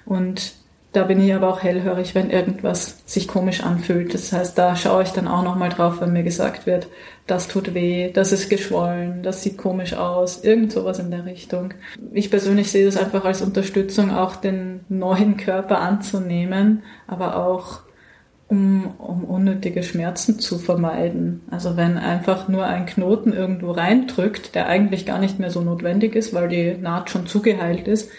Und da bin ich aber auch hellhörig, wenn irgendwas sich komisch anfühlt. Das heißt, da schaue ich dann auch nochmal drauf, wenn mir gesagt wird, das tut weh, das ist geschwollen, das sieht komisch aus, irgend sowas in der Richtung. Ich persönlich sehe das einfach als Unterstützung, auch den neuen Körper anzunehmen, aber auch um, um unnötige Schmerzen zu vermeiden. Also wenn einfach nur ein Knoten irgendwo reindrückt, der eigentlich gar nicht mehr so notwendig ist, weil die Naht schon zugeheilt ist,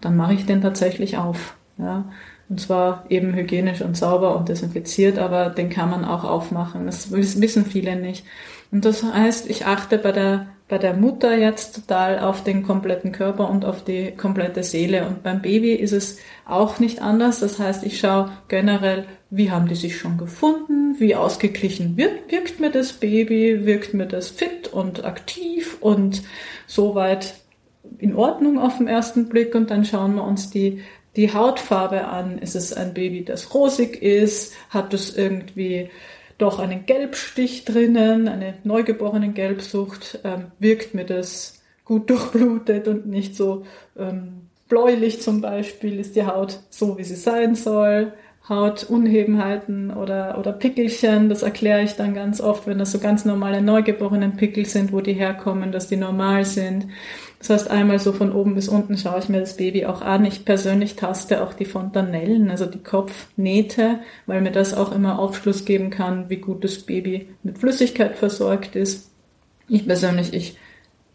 dann mache ich den tatsächlich auf. Ja. Und zwar eben hygienisch und sauber und desinfiziert, aber den kann man auch aufmachen. Das wissen viele nicht. Und das heißt, ich achte bei der bei der Mutter jetzt total auf den kompletten Körper und auf die komplette Seele. Und beim Baby ist es auch nicht anders. Das heißt, ich schaue generell, wie haben die sich schon gefunden, wie ausgeglichen wirkt, wirkt mir das Baby, wirkt mir das fit und aktiv und soweit in Ordnung auf den ersten Blick. Und dann schauen wir uns die die Hautfarbe an. Ist es ein Baby, das rosig ist? Hat es irgendwie doch einen Gelbstich drinnen, eine neugeborenen Gelbsucht, ähm, wirkt mir das gut durchblutet und nicht so ähm, bläulich zum Beispiel, ist die Haut so, wie sie sein soll. Hautunhebenheiten oder, oder Pickelchen, das erkläre ich dann ganz oft, wenn das so ganz normale neugeborenen Pickel sind, wo die herkommen, dass die normal sind. Das heißt, einmal so von oben bis unten schaue ich mir das Baby auch an. Ich persönlich taste auch die Fontanellen, also die Kopfnähte, weil mir das auch immer Aufschluss geben kann, wie gut das Baby mit Flüssigkeit versorgt ist. Ich persönlich, ich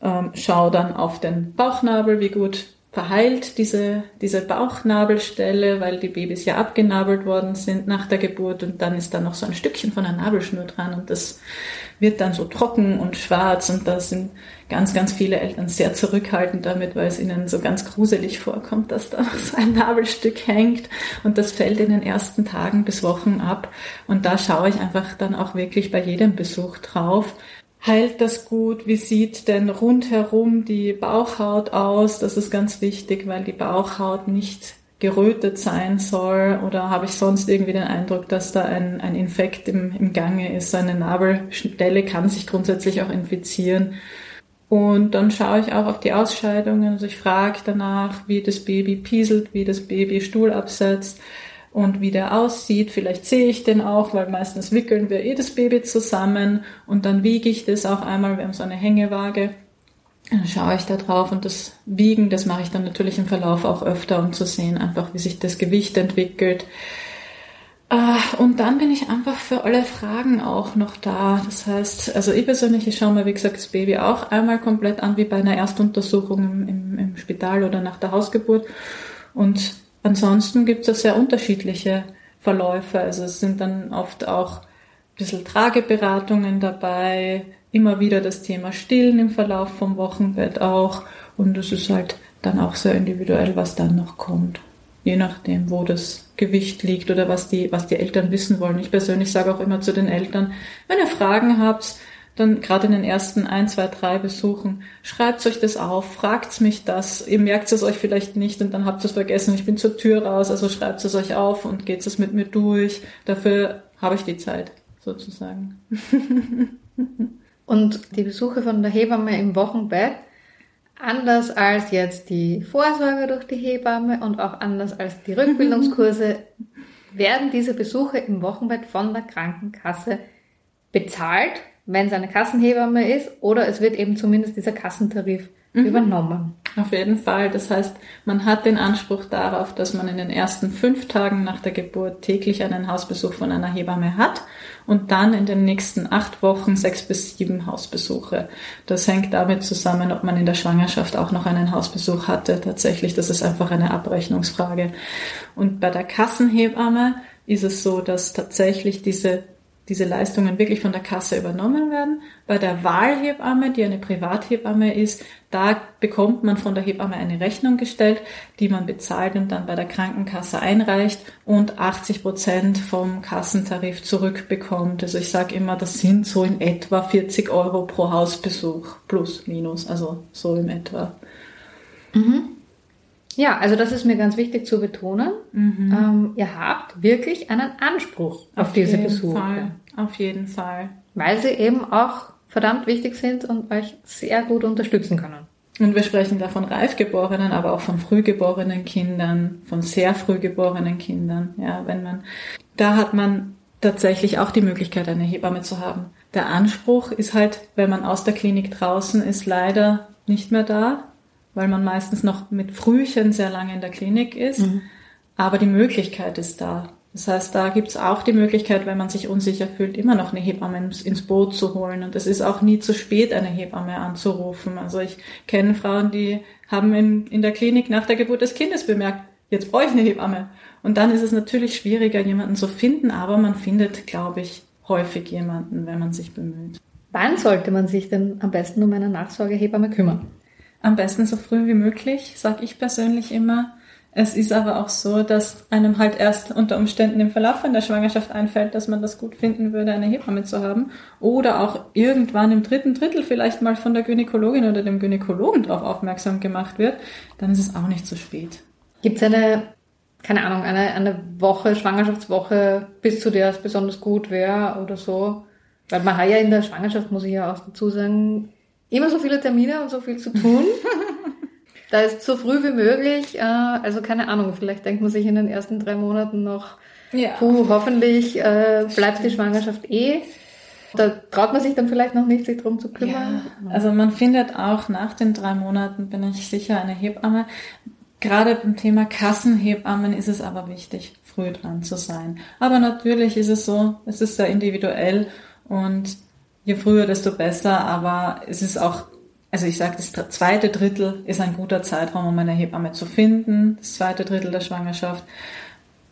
ähm, schaue dann auf den Bauchnabel, wie gut verheilt diese, diese Bauchnabelstelle, weil die Babys ja abgenabelt worden sind nach der Geburt und dann ist da noch so ein Stückchen von der Nabelschnur dran und das wird dann so trocken und schwarz und da sind ganz, ganz viele Eltern sehr zurückhaltend damit, weil es ihnen so ganz gruselig vorkommt, dass da so ein Nabelstück hängt und das fällt in den ersten Tagen bis Wochen ab und da schaue ich einfach dann auch wirklich bei jedem Besuch drauf, heilt das gut? Wie sieht denn rundherum die Bauchhaut aus? Das ist ganz wichtig, weil die Bauchhaut nicht gerötet sein soll oder habe ich sonst irgendwie den Eindruck, dass da ein, ein Infekt im, im Gange ist. Eine Nabelstelle kann sich grundsätzlich auch infizieren. Und dann schaue ich auch auf die Ausscheidungen. Also ich frage danach, wie das Baby pieselt, wie das Baby Stuhl absetzt und wie der aussieht. Vielleicht sehe ich den auch, weil meistens wickeln wir eh das Baby zusammen und dann wiege ich das auch einmal. Wir haben so eine Hängewaage. Dann schaue ich da drauf und das Wiegen, das mache ich dann natürlich im Verlauf auch öfter, um zu sehen, einfach wie sich das Gewicht entwickelt. Ah, und dann bin ich einfach für alle Fragen auch noch da. Das heißt, also ich persönlich, ich schaue mir, wie gesagt, das Baby auch einmal komplett an, wie bei einer Erstuntersuchung im, im, im Spital oder nach der Hausgeburt. Und Ansonsten gibt es sehr unterschiedliche Verläufe. Also es sind dann oft auch ein bisschen Trageberatungen dabei, immer wieder das Thema Stillen im Verlauf vom Wochenbett auch. Und es ist halt dann auch sehr individuell, was dann noch kommt. Je nachdem, wo das Gewicht liegt oder was die, was die Eltern wissen wollen. Ich persönlich sage auch immer zu den Eltern, wenn ihr Fragen habt, dann gerade in den ersten ein, zwei, drei Besuchen, schreibt euch das auf, fragt mich das, ihr merkt es euch vielleicht nicht und dann habt ihr es vergessen, ich bin zur Tür raus, also schreibt es euch auf und geht es mit mir durch. Dafür habe ich die Zeit. sozusagen. Und die Besuche von der Hebamme im Wochenbett, anders als jetzt die Vorsorge durch die Hebamme und auch anders als die Rückbildungskurse, werden diese Besuche im Wochenbett von der Krankenkasse bezahlt, wenn es eine Kassenhebamme ist, oder es wird eben zumindest dieser Kassentarif mhm. übernommen. Auf jeden Fall. Das heißt, man hat den Anspruch darauf, dass man in den ersten fünf Tagen nach der Geburt täglich einen Hausbesuch von einer Hebamme hat und dann in den nächsten acht Wochen sechs bis sieben Hausbesuche. Das hängt damit zusammen, ob man in der Schwangerschaft auch noch einen Hausbesuch hatte. Tatsächlich, das ist einfach eine Abrechnungsfrage. Und bei der Kassenhebamme ist es so, dass tatsächlich diese diese Leistungen wirklich von der Kasse übernommen werden. Bei der Wahlhebamme, die eine Privathebamme ist, da bekommt man von der Hebamme eine Rechnung gestellt, die man bezahlt und dann bei der Krankenkasse einreicht und 80 Prozent vom Kassentarif zurückbekommt. Also ich sage immer, das sind so in etwa 40 Euro pro Hausbesuch plus minus, also so in etwa. Mhm. Ja, also das ist mir ganz wichtig zu betonen. Mhm. Ähm, ihr habt wirklich einen Anspruch auf, auf diese Besuche. Fall. Auf jeden Fall. Weil sie eben auch verdammt wichtig sind und euch sehr gut unterstützen können. Und wir sprechen da von Reifgeborenen, aber auch von frühgeborenen Kindern, von sehr frühgeborenen Kindern. Ja, wenn man, da hat man tatsächlich auch die Möglichkeit, eine Hebamme zu haben. Der Anspruch ist halt, wenn man aus der Klinik draußen ist, leider nicht mehr da, weil man meistens noch mit Frühchen sehr lange in der Klinik ist. Mhm. Aber die Möglichkeit ist da. Das heißt, da gibt's auch die Möglichkeit, wenn man sich unsicher fühlt, immer noch eine Hebamme ins Boot zu holen. Und es ist auch nie zu spät, eine Hebamme anzurufen. Also ich kenne Frauen, die haben in, in der Klinik nach der Geburt des Kindes bemerkt, jetzt brauche ich eine Hebamme. Und dann ist es natürlich schwieriger, jemanden zu finden, aber man findet, glaube ich, häufig jemanden, wenn man sich bemüht. Wann sollte man sich denn am besten um eine Nachsorgehebamme kümmern? Am besten so früh wie möglich, sage ich persönlich immer. Es ist aber auch so, dass einem halt erst unter Umständen im Verlauf von der Schwangerschaft einfällt, dass man das gut finden würde, eine Hebamme zu haben. Oder auch irgendwann im dritten Drittel vielleicht mal von der Gynäkologin oder dem Gynäkologen darauf aufmerksam gemacht wird. Dann ist es auch nicht zu spät. Gibt es eine, keine Ahnung, eine, eine Woche, Schwangerschaftswoche, bis zu der es besonders gut wäre oder so? Weil man hat ja in der Schwangerschaft, muss ich ja auch dazu sagen, immer so viele Termine und so viel zu tun. Da ist so früh wie möglich, äh, also keine Ahnung, vielleicht denkt man sich in den ersten drei Monaten noch, ja. puh, hoffentlich äh, bleibt die Schwangerschaft eh. Da traut man sich dann vielleicht noch nicht, sich drum zu kümmern. Ja. Also man findet auch nach den drei Monaten, bin ich sicher, eine Hebamme. Gerade beim Thema Kassenhebammen ist es aber wichtig, früh dran zu sein. Aber natürlich ist es so, es ist sehr individuell und je früher, desto besser. Aber es ist auch also ich sage, das zweite Drittel ist ein guter Zeitraum, um eine Hebamme zu finden, das zweite Drittel der Schwangerschaft.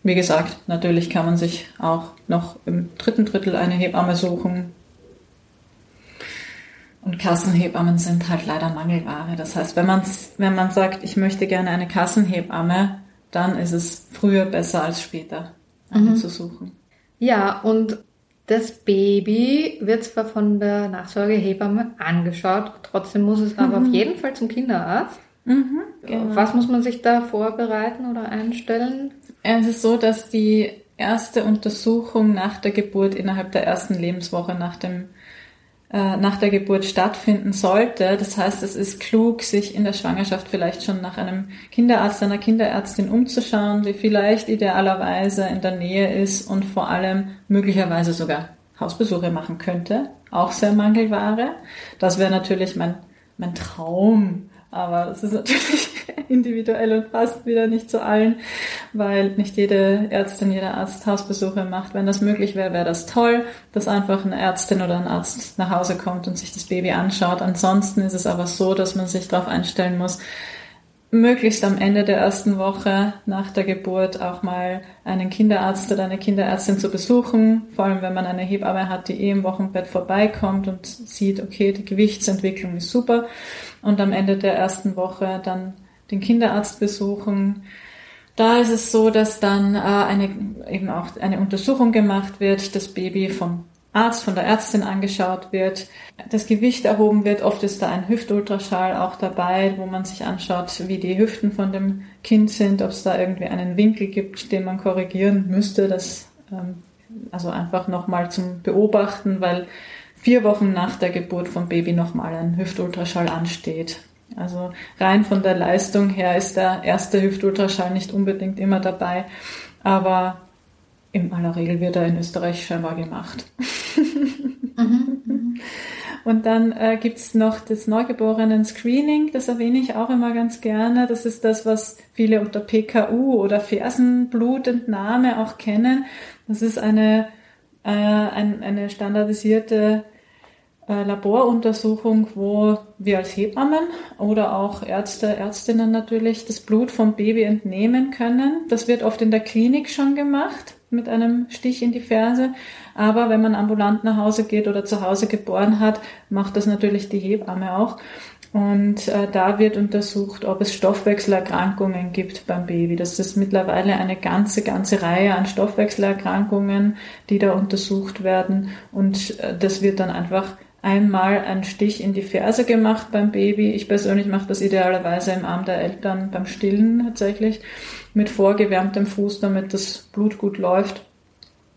Wie gesagt, natürlich kann man sich auch noch im dritten Drittel eine Hebamme suchen. Und Kassenhebammen sind halt leider Mangelware. Das heißt, wenn man, wenn man sagt, ich möchte gerne eine Kassenhebamme, dann ist es früher besser als später, eine mhm. zu suchen. Ja, und das Baby wird zwar von der Nachsorgehebamme angeschaut, trotzdem muss es aber mhm. auf jeden Fall zum Kinderarzt. Mhm, genau. Was muss man sich da vorbereiten oder einstellen? Es ist so, dass die erste Untersuchung nach der Geburt innerhalb der ersten Lebenswoche nach dem äh, nach der Geburt stattfinden sollte. Das heißt, es ist klug, sich in der Schwangerschaft vielleicht schon nach einem Kinderarzt, einer Kinderärztin umzuschauen, die vielleicht idealerweise in der Nähe ist und vor allem möglicherweise sogar Hausbesuche machen könnte. Auch sehr Mangelware. Das wäre natürlich mein, mein Traum, aber es ist natürlich individuell und passt wieder nicht zu allen, weil nicht jede Ärztin, jeder Arzt Hausbesuche macht. Wenn das möglich wäre, wäre das toll, dass einfach eine Ärztin oder ein Arzt nach Hause kommt und sich das Baby anschaut. Ansonsten ist es aber so, dass man sich darauf einstellen muss, möglichst am Ende der ersten Woche nach der Geburt auch mal einen Kinderarzt oder eine Kinderärztin zu besuchen, vor allem wenn man eine Hebamme hat, die eh im Wochenbett vorbeikommt und sieht, okay, die Gewichtsentwicklung ist super und am Ende der ersten Woche dann den Kinderarzt besuchen. Da ist es so, dass dann äh, eine, eben auch eine Untersuchung gemacht wird, das Baby vom Arzt, von der Ärztin angeschaut wird, das Gewicht erhoben wird. Oft ist da ein Hüftultraschall auch dabei, wo man sich anschaut, wie die Hüften von dem Kind sind, ob es da irgendwie einen Winkel gibt, den man korrigieren müsste. Das ähm, also einfach nochmal zum Beobachten, weil vier Wochen nach der Geburt vom Baby nochmal ein Hüftultraschall ansteht. Also rein von der Leistung her ist der erste Hüftultraschall nicht unbedingt immer dabei, aber in aller Regel wird er in Österreich scheinbar gemacht. Mhm, mhm. Und dann äh, gibt's noch das Neugeborenen-Screening, das erwähne ich auch immer ganz gerne. Das ist das, was viele unter PKU oder Fersenblutentnahme auch kennen. Das ist eine, äh, ein, eine standardisierte äh, Laboruntersuchung, wo wir als Hebammen oder auch Ärzte, Ärztinnen natürlich das Blut vom Baby entnehmen können. Das wird oft in der Klinik schon gemacht mit einem Stich in die Ferse. Aber wenn man ambulant nach Hause geht oder zu Hause geboren hat, macht das natürlich die Hebamme auch. Und äh, da wird untersucht, ob es Stoffwechselerkrankungen gibt beim Baby. Das ist mittlerweile eine ganze, ganze Reihe an Stoffwechselerkrankungen, die da untersucht werden. Und äh, das wird dann einfach einmal ein Stich in die Ferse gemacht beim Baby. Ich persönlich mache das idealerweise im Arm der Eltern beim Stillen tatsächlich mit vorgewärmtem Fuß, damit das Blut gut läuft.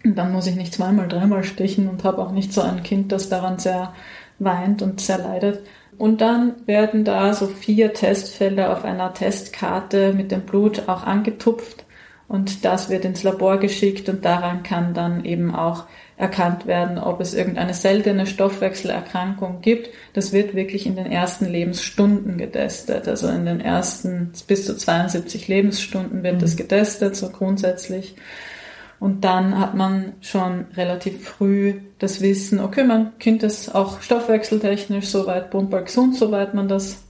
Und dann muss ich nicht zweimal, dreimal stichen und habe auch nicht so ein Kind, das daran sehr weint und sehr leidet. Und dann werden da so vier Testfelder auf einer Testkarte mit dem Blut auch angetupft und das wird ins Labor geschickt und daran kann dann eben auch erkannt werden, ob es irgendeine seltene Stoffwechselerkrankung gibt. Das wird wirklich in den ersten Lebensstunden getestet. Also in den ersten bis zu 72 Lebensstunden wird das mhm. getestet, so grundsätzlich. Und dann hat man schon relativ früh das Wissen, okay, mein Kind ist auch stoffwechseltechnisch soweit bumper gesund, soweit man das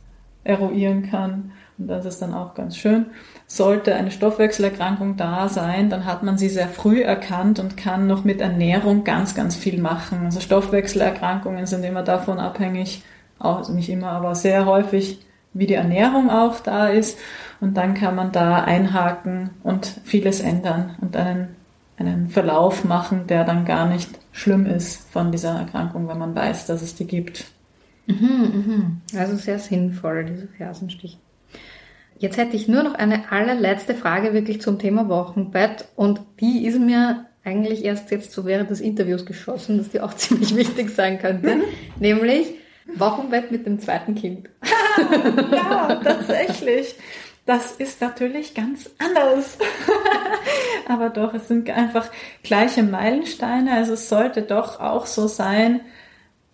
eruieren kann. Und das ist dann auch ganz schön. Sollte eine Stoffwechselerkrankung da sein, dann hat man sie sehr früh erkannt und kann noch mit Ernährung ganz, ganz viel machen. Also Stoffwechselerkrankungen sind immer davon abhängig, auch also nicht immer, aber sehr häufig, wie die Ernährung auch da ist. Und dann kann man da einhaken und vieles ändern und einen, einen Verlauf machen, der dann gar nicht schlimm ist von dieser Erkrankung, wenn man weiß, dass es die gibt. Mhm, mh. Also sehr sinnvoll, diese Fersenstiche. Jetzt hätte ich nur noch eine allerletzte Frage wirklich zum Thema Wochenbett und die ist mir eigentlich erst jetzt so während des Interviews geschossen, dass die auch ziemlich wichtig sein könnte, nämlich Wochenbett mit dem zweiten Kind. ja, tatsächlich. Das ist natürlich ganz anders. Aber doch, es sind einfach gleiche Meilensteine. Also es sollte doch auch so sein,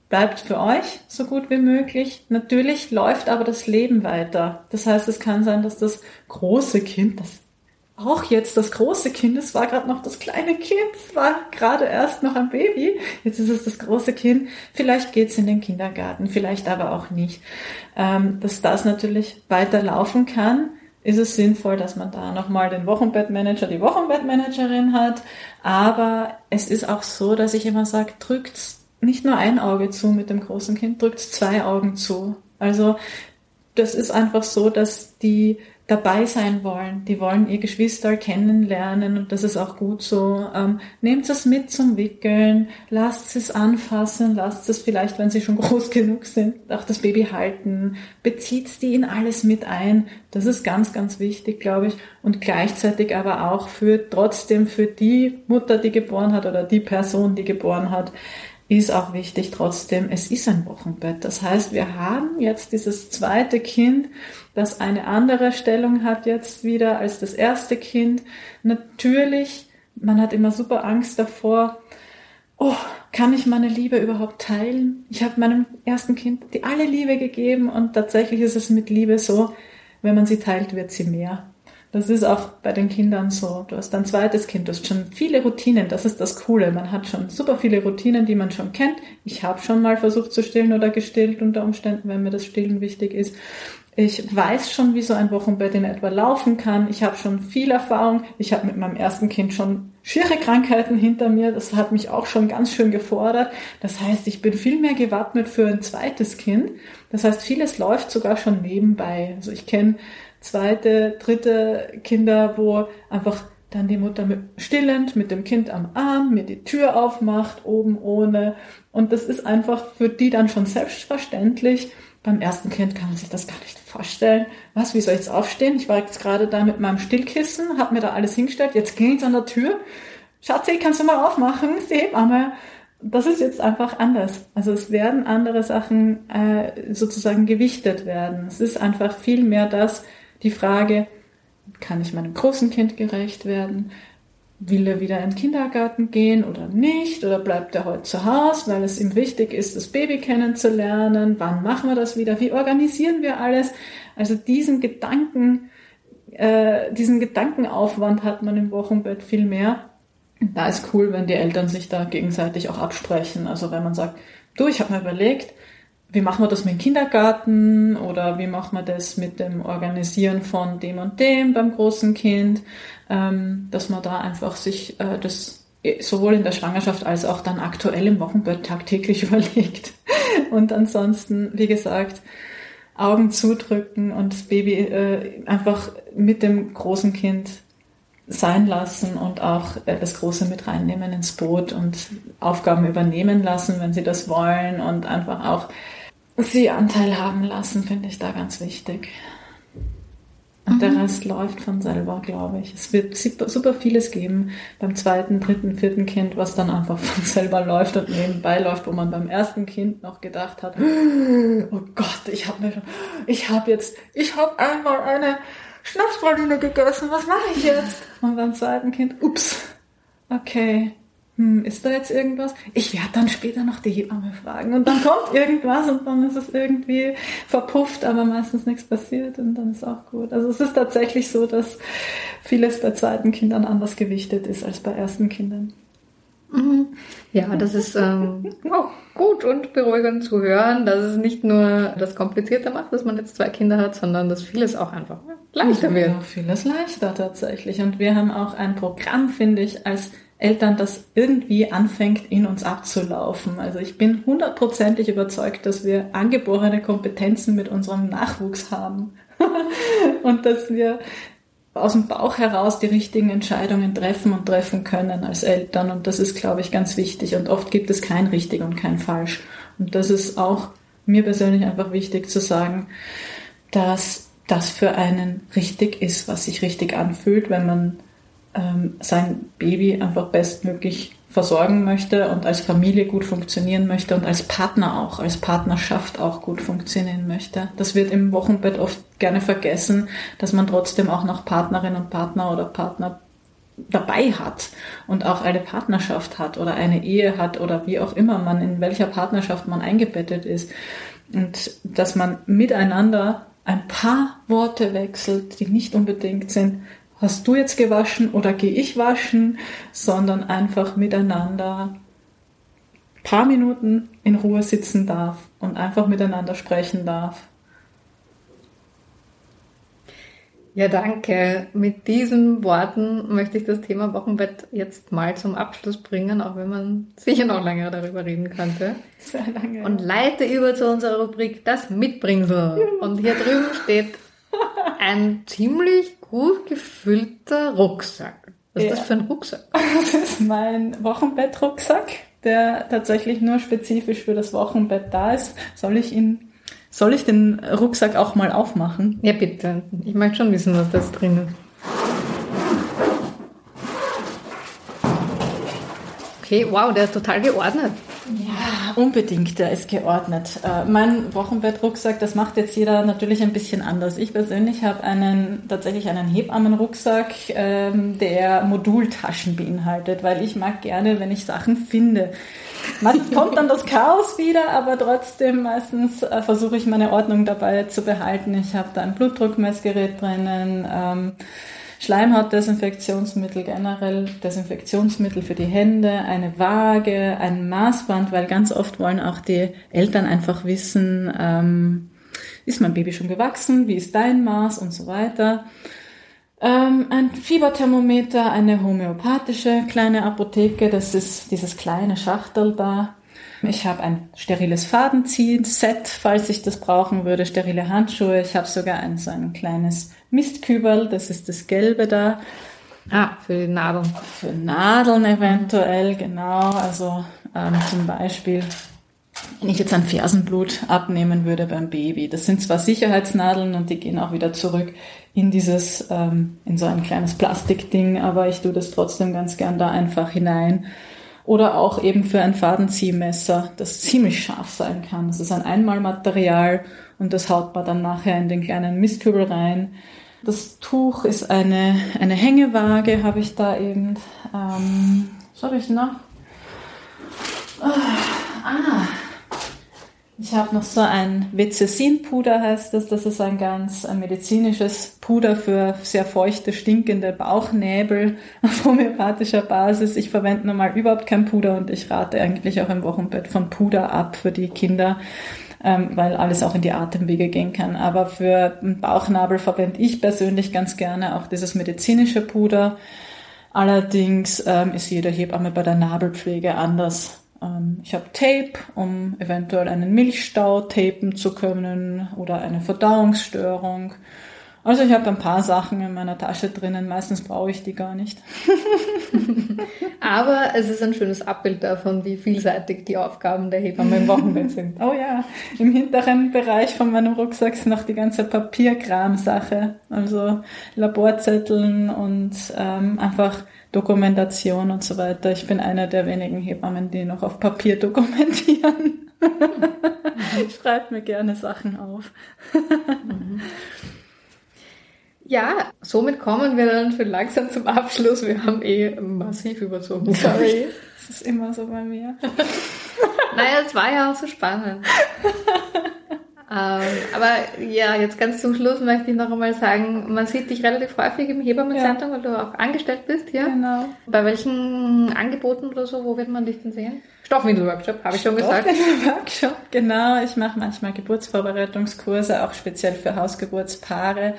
bleibt für euch so gut wie möglich. Natürlich läuft aber das Leben weiter. Das heißt, es kann sein, dass das große Kind, das auch jetzt das große Kind, es war gerade noch das kleine Kind, es war gerade erst noch ein Baby, jetzt ist es das große Kind, vielleicht geht's in den Kindergarten, vielleicht aber auch nicht. Ähm, dass das natürlich weiterlaufen kann, ist es sinnvoll, dass man da nochmal den Wochenbettmanager, die Wochenbettmanagerin hat. Aber es ist auch so, dass ich immer sage, drückt's nicht nur ein Auge zu mit dem großen Kind, drückt zwei Augen zu. Also das ist einfach so, dass die dabei sein wollen. Die wollen ihr Geschwister kennenlernen und das ist auch gut so. Ähm, nehmt es mit zum Wickeln, lasst es anfassen, lasst es vielleicht, wenn sie schon groß genug sind, auch das Baby halten, bezieht die in alles mit ein. Das ist ganz, ganz wichtig, glaube ich. Und gleichzeitig aber auch für trotzdem für die Mutter, die geboren hat oder die Person, die geboren hat, ist auch wichtig trotzdem, es ist ein Wochenbett. Das heißt, wir haben jetzt dieses zweite Kind, das eine andere Stellung hat jetzt wieder als das erste Kind. Natürlich, man hat immer super Angst davor, oh, kann ich meine Liebe überhaupt teilen? Ich habe meinem ersten Kind die alle Liebe gegeben und tatsächlich ist es mit Liebe so, wenn man sie teilt, wird sie mehr. Das ist auch bei den Kindern so. Du hast ein zweites Kind, du hast schon viele Routinen. Das ist das Coole. Man hat schon super viele Routinen, die man schon kennt. Ich habe schon mal versucht zu stillen oder gestillt unter Umständen, wenn mir das Stillen wichtig ist. Ich weiß schon, wie so ein Wochenbett in etwa laufen kann. Ich habe schon viel Erfahrung. Ich habe mit meinem ersten Kind schon schiere Krankheiten hinter mir. Das hat mich auch schon ganz schön gefordert. Das heißt, ich bin viel mehr gewappnet für ein zweites Kind. Das heißt, vieles läuft sogar schon nebenbei. Also ich kenne zweite, dritte Kinder, wo einfach dann die Mutter mit, stillend mit dem Kind am Arm mir die Tür aufmacht, oben ohne. Und das ist einfach für die dann schon selbstverständlich. Beim ersten Kind kann man sich das gar nicht vorstellen. Was, wie soll ich jetzt aufstehen? Ich war jetzt gerade da mit meinem Stillkissen, habe mir da alles hingestellt, jetzt klingelt an der Tür. Schatzi, kannst du mal aufmachen? Ist Hebamme. Das ist jetzt einfach anders. Also es werden andere Sachen äh, sozusagen gewichtet werden. Es ist einfach viel mehr das, die Frage, kann ich meinem großen Kind gerecht werden? Will er wieder in den Kindergarten gehen oder nicht? Oder bleibt er heute zu Hause, weil es ihm wichtig ist, das Baby kennenzulernen? Wann machen wir das wieder? Wie organisieren wir alles? Also diesen Gedanken, äh, diesen Gedankenaufwand hat man im Wochenbett viel mehr. Da ist cool, wenn die Eltern sich da gegenseitig auch absprechen. Also wenn man sagt, du, ich habe mir überlegt, wie machen wir das mit dem Kindergarten oder wie machen wir das mit dem Organisieren von dem und dem beim großen Kind, ähm, dass man da einfach sich äh, das sowohl in der Schwangerschaft als auch dann aktuell im Wochenbett tagtäglich überlegt. Und ansonsten, wie gesagt, Augen zudrücken und das Baby äh, einfach mit dem großen Kind sein lassen und auch äh, das Große mit reinnehmen ins Boot und Aufgaben übernehmen lassen, wenn sie das wollen und einfach auch sie Anteil haben lassen, finde ich da ganz wichtig. Und mhm. der Rest läuft von selber, glaube ich. Es wird super vieles geben beim zweiten, dritten, vierten Kind, was dann einfach von selber läuft und nebenbei läuft, wo man beim ersten Kind noch gedacht hat, oh Gott, ich habe mir schon, ich habe jetzt, ich habe einmal eine Schnapspraline gegessen, was mache ich jetzt? Und beim zweiten Kind, ups, okay, hm, ist da jetzt irgendwas? Ich werde dann später noch die Hebamme fragen und dann kommt irgendwas und dann ist es irgendwie verpufft, aber meistens nichts passiert und dann ist auch gut. Also es ist tatsächlich so, dass vieles bei zweiten Kindern anders gewichtet ist als bei ersten Kindern. Mhm. Ja, das ist ähm, auch gut und beruhigend zu hören, dass es nicht nur das Komplizierte macht, dass man jetzt zwei Kinder hat, sondern dass vieles auch einfach leichter wird. Ja, vieles leichter tatsächlich. Und wir haben auch ein Programm, finde ich, als Eltern das irgendwie anfängt, in uns abzulaufen. Also ich bin hundertprozentig überzeugt, dass wir angeborene Kompetenzen mit unserem Nachwuchs haben und dass wir aus dem Bauch heraus die richtigen Entscheidungen treffen und treffen können als Eltern. Und das ist, glaube ich, ganz wichtig. Und oft gibt es kein richtig und kein falsch. Und das ist auch mir persönlich einfach wichtig zu sagen, dass das für einen richtig ist, was sich richtig anfühlt, wenn man ähm, sein Baby einfach bestmöglich versorgen möchte und als Familie gut funktionieren möchte und als Partner auch, als Partnerschaft auch gut funktionieren möchte. Das wird im Wochenbett oft gerne vergessen, dass man trotzdem auch noch Partnerin und Partner oder Partner dabei hat und auch eine Partnerschaft hat oder eine Ehe hat oder wie auch immer man in welcher Partnerschaft man eingebettet ist und dass man miteinander ein paar Worte wechselt, die nicht unbedingt sind, hast du jetzt gewaschen oder gehe ich waschen, sondern einfach miteinander paar Minuten in Ruhe sitzen darf und einfach miteinander sprechen darf. Ja, danke. Mit diesen Worten möchte ich das Thema Wochenbett jetzt mal zum Abschluss bringen, auch wenn man sicher noch länger darüber reden könnte. Sehr lange. Und leite über zu unserer Rubrik Das Mitbringsel. Und hier drüben steht ein ziemlich gut gefüllter Rucksack. Was ist ja. das für ein Rucksack? Das ist mein Wochenbettrucksack, der tatsächlich nur spezifisch für das Wochenbett da ist. Soll ich ihn soll ich den Rucksack auch mal aufmachen? Ja, bitte. Ich möchte schon wissen, was das drin ist. Okay, wow, der ist total geordnet. Ja, unbedingt, der ist geordnet. Äh, mein Wochenbettrucksack, das macht jetzt jeder natürlich ein bisschen anders. Ich persönlich habe einen tatsächlich einen Hebammenrucksack, ähm, der Modultaschen beinhaltet, weil ich mag gerne, wenn ich Sachen finde. Meistens kommt dann das Chaos wieder, aber trotzdem meistens äh, versuche ich meine Ordnung dabei zu behalten. Ich habe da ein Blutdruckmessgerät drinnen. Ähm, Schleimhautdesinfektionsmittel generell, Desinfektionsmittel für die Hände, eine Waage, ein Maßband, weil ganz oft wollen auch die Eltern einfach wissen, ähm, ist mein Baby schon gewachsen, wie ist dein Maß und so weiter. Ähm, ein Fieberthermometer, eine homöopathische kleine Apotheke, das ist dieses kleine Schachtel da. Ich habe ein steriles Fadenziehen-Set, falls ich das brauchen würde, sterile Handschuhe. Ich habe sogar ein so ein kleines Mistkübel, das ist das Gelbe da. Ah, für die Nadeln. Für Nadeln eventuell, genau. Also ähm, zum Beispiel wenn ich jetzt ein Fersenblut abnehmen würde beim Baby. Das sind zwar Sicherheitsnadeln und die gehen auch wieder zurück in dieses, ähm, in so ein kleines Plastikding, aber ich tue das trotzdem ganz gern da einfach hinein. Oder auch eben für ein Fadenziehmesser, das ziemlich scharf sein kann. Das ist ein Einmalmaterial und das haut man dann nachher in den kleinen Mistkübel rein. Das Tuch ist eine, eine Hängewaage, habe ich da eben. Ähm, was habe ich noch? Ah, ah, ich habe noch so ein Vecesin-Puder, heißt das. Das ist ein ganz ein medizinisches Puder für sehr feuchte, stinkende Bauchnäbel auf homöopathischer Basis. Ich verwende normal überhaupt kein Puder und ich rate eigentlich auch im Wochenbett von Puder ab für die Kinder, ähm, weil alles auch in die Atemwege gehen kann. Aber für Bauchnabel verwende ich persönlich ganz gerne auch dieses medizinische Puder. Allerdings ähm, ist jede Hebamme bei der Nabelpflege anders ich habe Tape, um eventuell einen Milchstau tapen zu können oder eine Verdauungsstörung. Also ich habe ein paar Sachen in meiner Tasche drinnen, meistens brauche ich die gar nicht. Aber es ist ein schönes Abbild davon, wie vielseitig die Aufgaben der Hebamme im Wochenbett sind. Oh ja, im hinteren Bereich von meinem Rucksack ist noch die ganze Papierkram-Sache, also Laborzetteln und ähm, einfach Dokumentation und so weiter. Ich bin einer der wenigen Hebammen, die noch auf Papier dokumentieren. ich schreibe mir gerne Sachen auf. Ja, somit kommen wir dann schon langsam zum Abschluss. Wir haben eh massiv überzogen. Sorry, das ist immer so bei mir. naja, es war ja auch so spannend. Ähm, aber ja, jetzt ganz zum Schluss möchte ich noch einmal sagen, man sieht dich relativ häufig im Hebammenzentrum, ja. weil du auch angestellt bist hier. Genau. Bei welchen Angeboten oder so, wo wird man dich denn sehen? Stoffwindel-Workshop, habe ich schon gesagt. Stoffwindel-Workshop, genau. Ich mache manchmal Geburtsvorbereitungskurse, auch speziell für Hausgeburtspaare.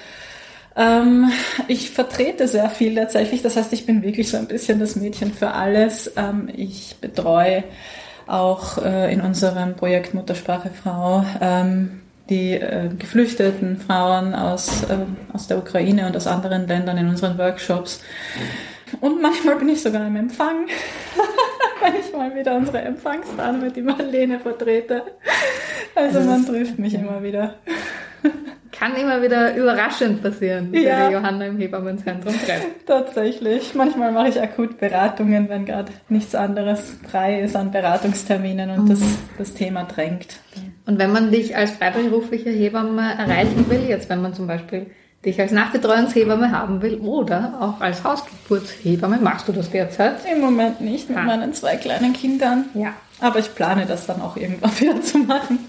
Ähm, ich vertrete sehr viel tatsächlich, das heißt, ich bin wirklich so ein bisschen das Mädchen für alles. Ähm, ich betreue auch äh, in unserem Projekt Muttersprache Frau ähm, die äh, geflüchteten Frauen aus, äh, aus der Ukraine und aus anderen Ländern in unseren Workshops. Und manchmal bin ich sogar im Empfang, wenn ich mal wieder unsere Empfangsdame, die Marlene, vertrete. Also man trifft mich immer wieder kann immer wieder überraschend passieren, ja. wenn Johanna im Hebammenzentrum trefft. Tatsächlich. Manchmal mache ich akut Beratungen, wenn gerade nichts anderes frei ist an Beratungsterminen und mhm. das, das Thema drängt. Und wenn man dich als freiberufliche Hebamme erreichen will, jetzt wenn man zum Beispiel dich als Nachbetreuungshebamme haben will oder auch als Hausgeburtshebamme, machst du das derzeit? Im Moment nicht mit ah. meinen zwei kleinen Kindern. Ja. Aber ich plane das dann auch irgendwann wieder zu machen.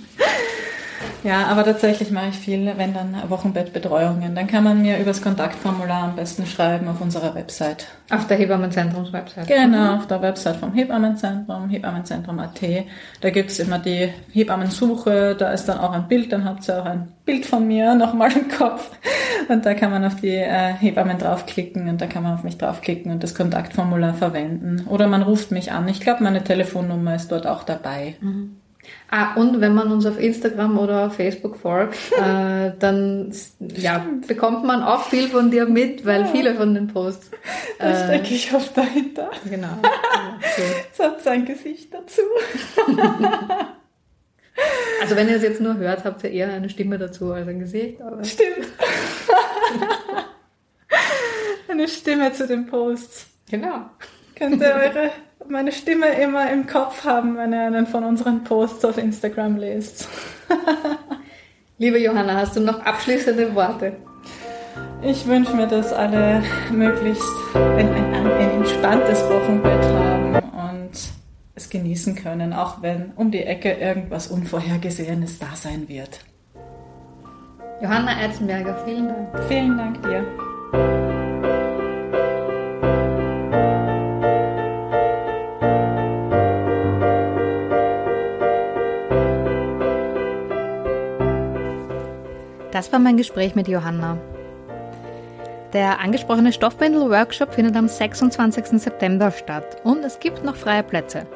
Ja, aber tatsächlich mache ich viel, wenn dann Wochenbettbetreuungen. Dann kann man mir übers Kontaktformular am besten schreiben auf unserer Website. Auf der Hebammenzentrums-Website? Genau, auf der Website vom Hebammenzentrum, Hebammenzentrum.at. Da gibt's immer die Hebammensuche, da ist dann auch ein Bild, dann habt ihr auch ein Bild von mir nochmal im Kopf. Und da kann man auf die äh, Hebammen draufklicken und da kann man auf mich draufklicken und das Kontaktformular verwenden. Oder man ruft mich an. Ich glaube, meine Telefonnummer ist dort auch dabei. Mhm. Ah, und wenn man uns auf Instagram oder Facebook folgt, äh, dann ja, bekommt man auch viel von dir mit, weil ja. viele von den Posts. Äh, da stecke ich oft dahinter. Genau. so. hat sein Gesicht dazu. also wenn ihr es jetzt nur hört, habt ihr eher eine Stimme dazu als ein Gesicht. Aber Stimmt. eine Stimme zu den Posts. Genau. Könnt ihr eure meine Stimme immer im Kopf haben, wenn ihr einen von unseren Posts auf Instagram lest. Liebe Johanna, hast du noch abschließende Worte? Ich wünsche mir, dass alle möglichst ein, ein, ein entspanntes Wochenbett haben und es genießen können, auch wenn um die Ecke irgendwas Unvorhergesehenes da sein wird. Johanna Eizenberger, vielen Dank. Vielen Dank dir. Das war mein Gespräch mit Johanna. Der angesprochene Stoffbindel-Workshop findet am 26. September statt und es gibt noch freie Plätze.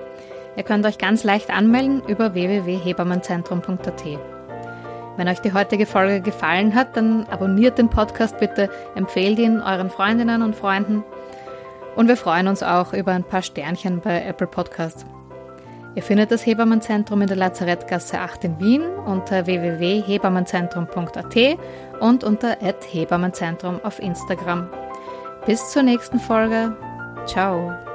Ihr könnt euch ganz leicht anmelden über www.hebammenzentrum.at. Wenn euch die heutige Folge gefallen hat, dann abonniert den Podcast bitte, empfehlt ihn euren Freundinnen und Freunden und wir freuen uns auch über ein paar Sternchen bei Apple Podcasts. Ihr findet das Hebammenzentrum in der Lazarettgasse 8 in Wien unter www.hebammenzentrum.at und unter Hebammenzentrum auf Instagram. Bis zur nächsten Folge. Ciao.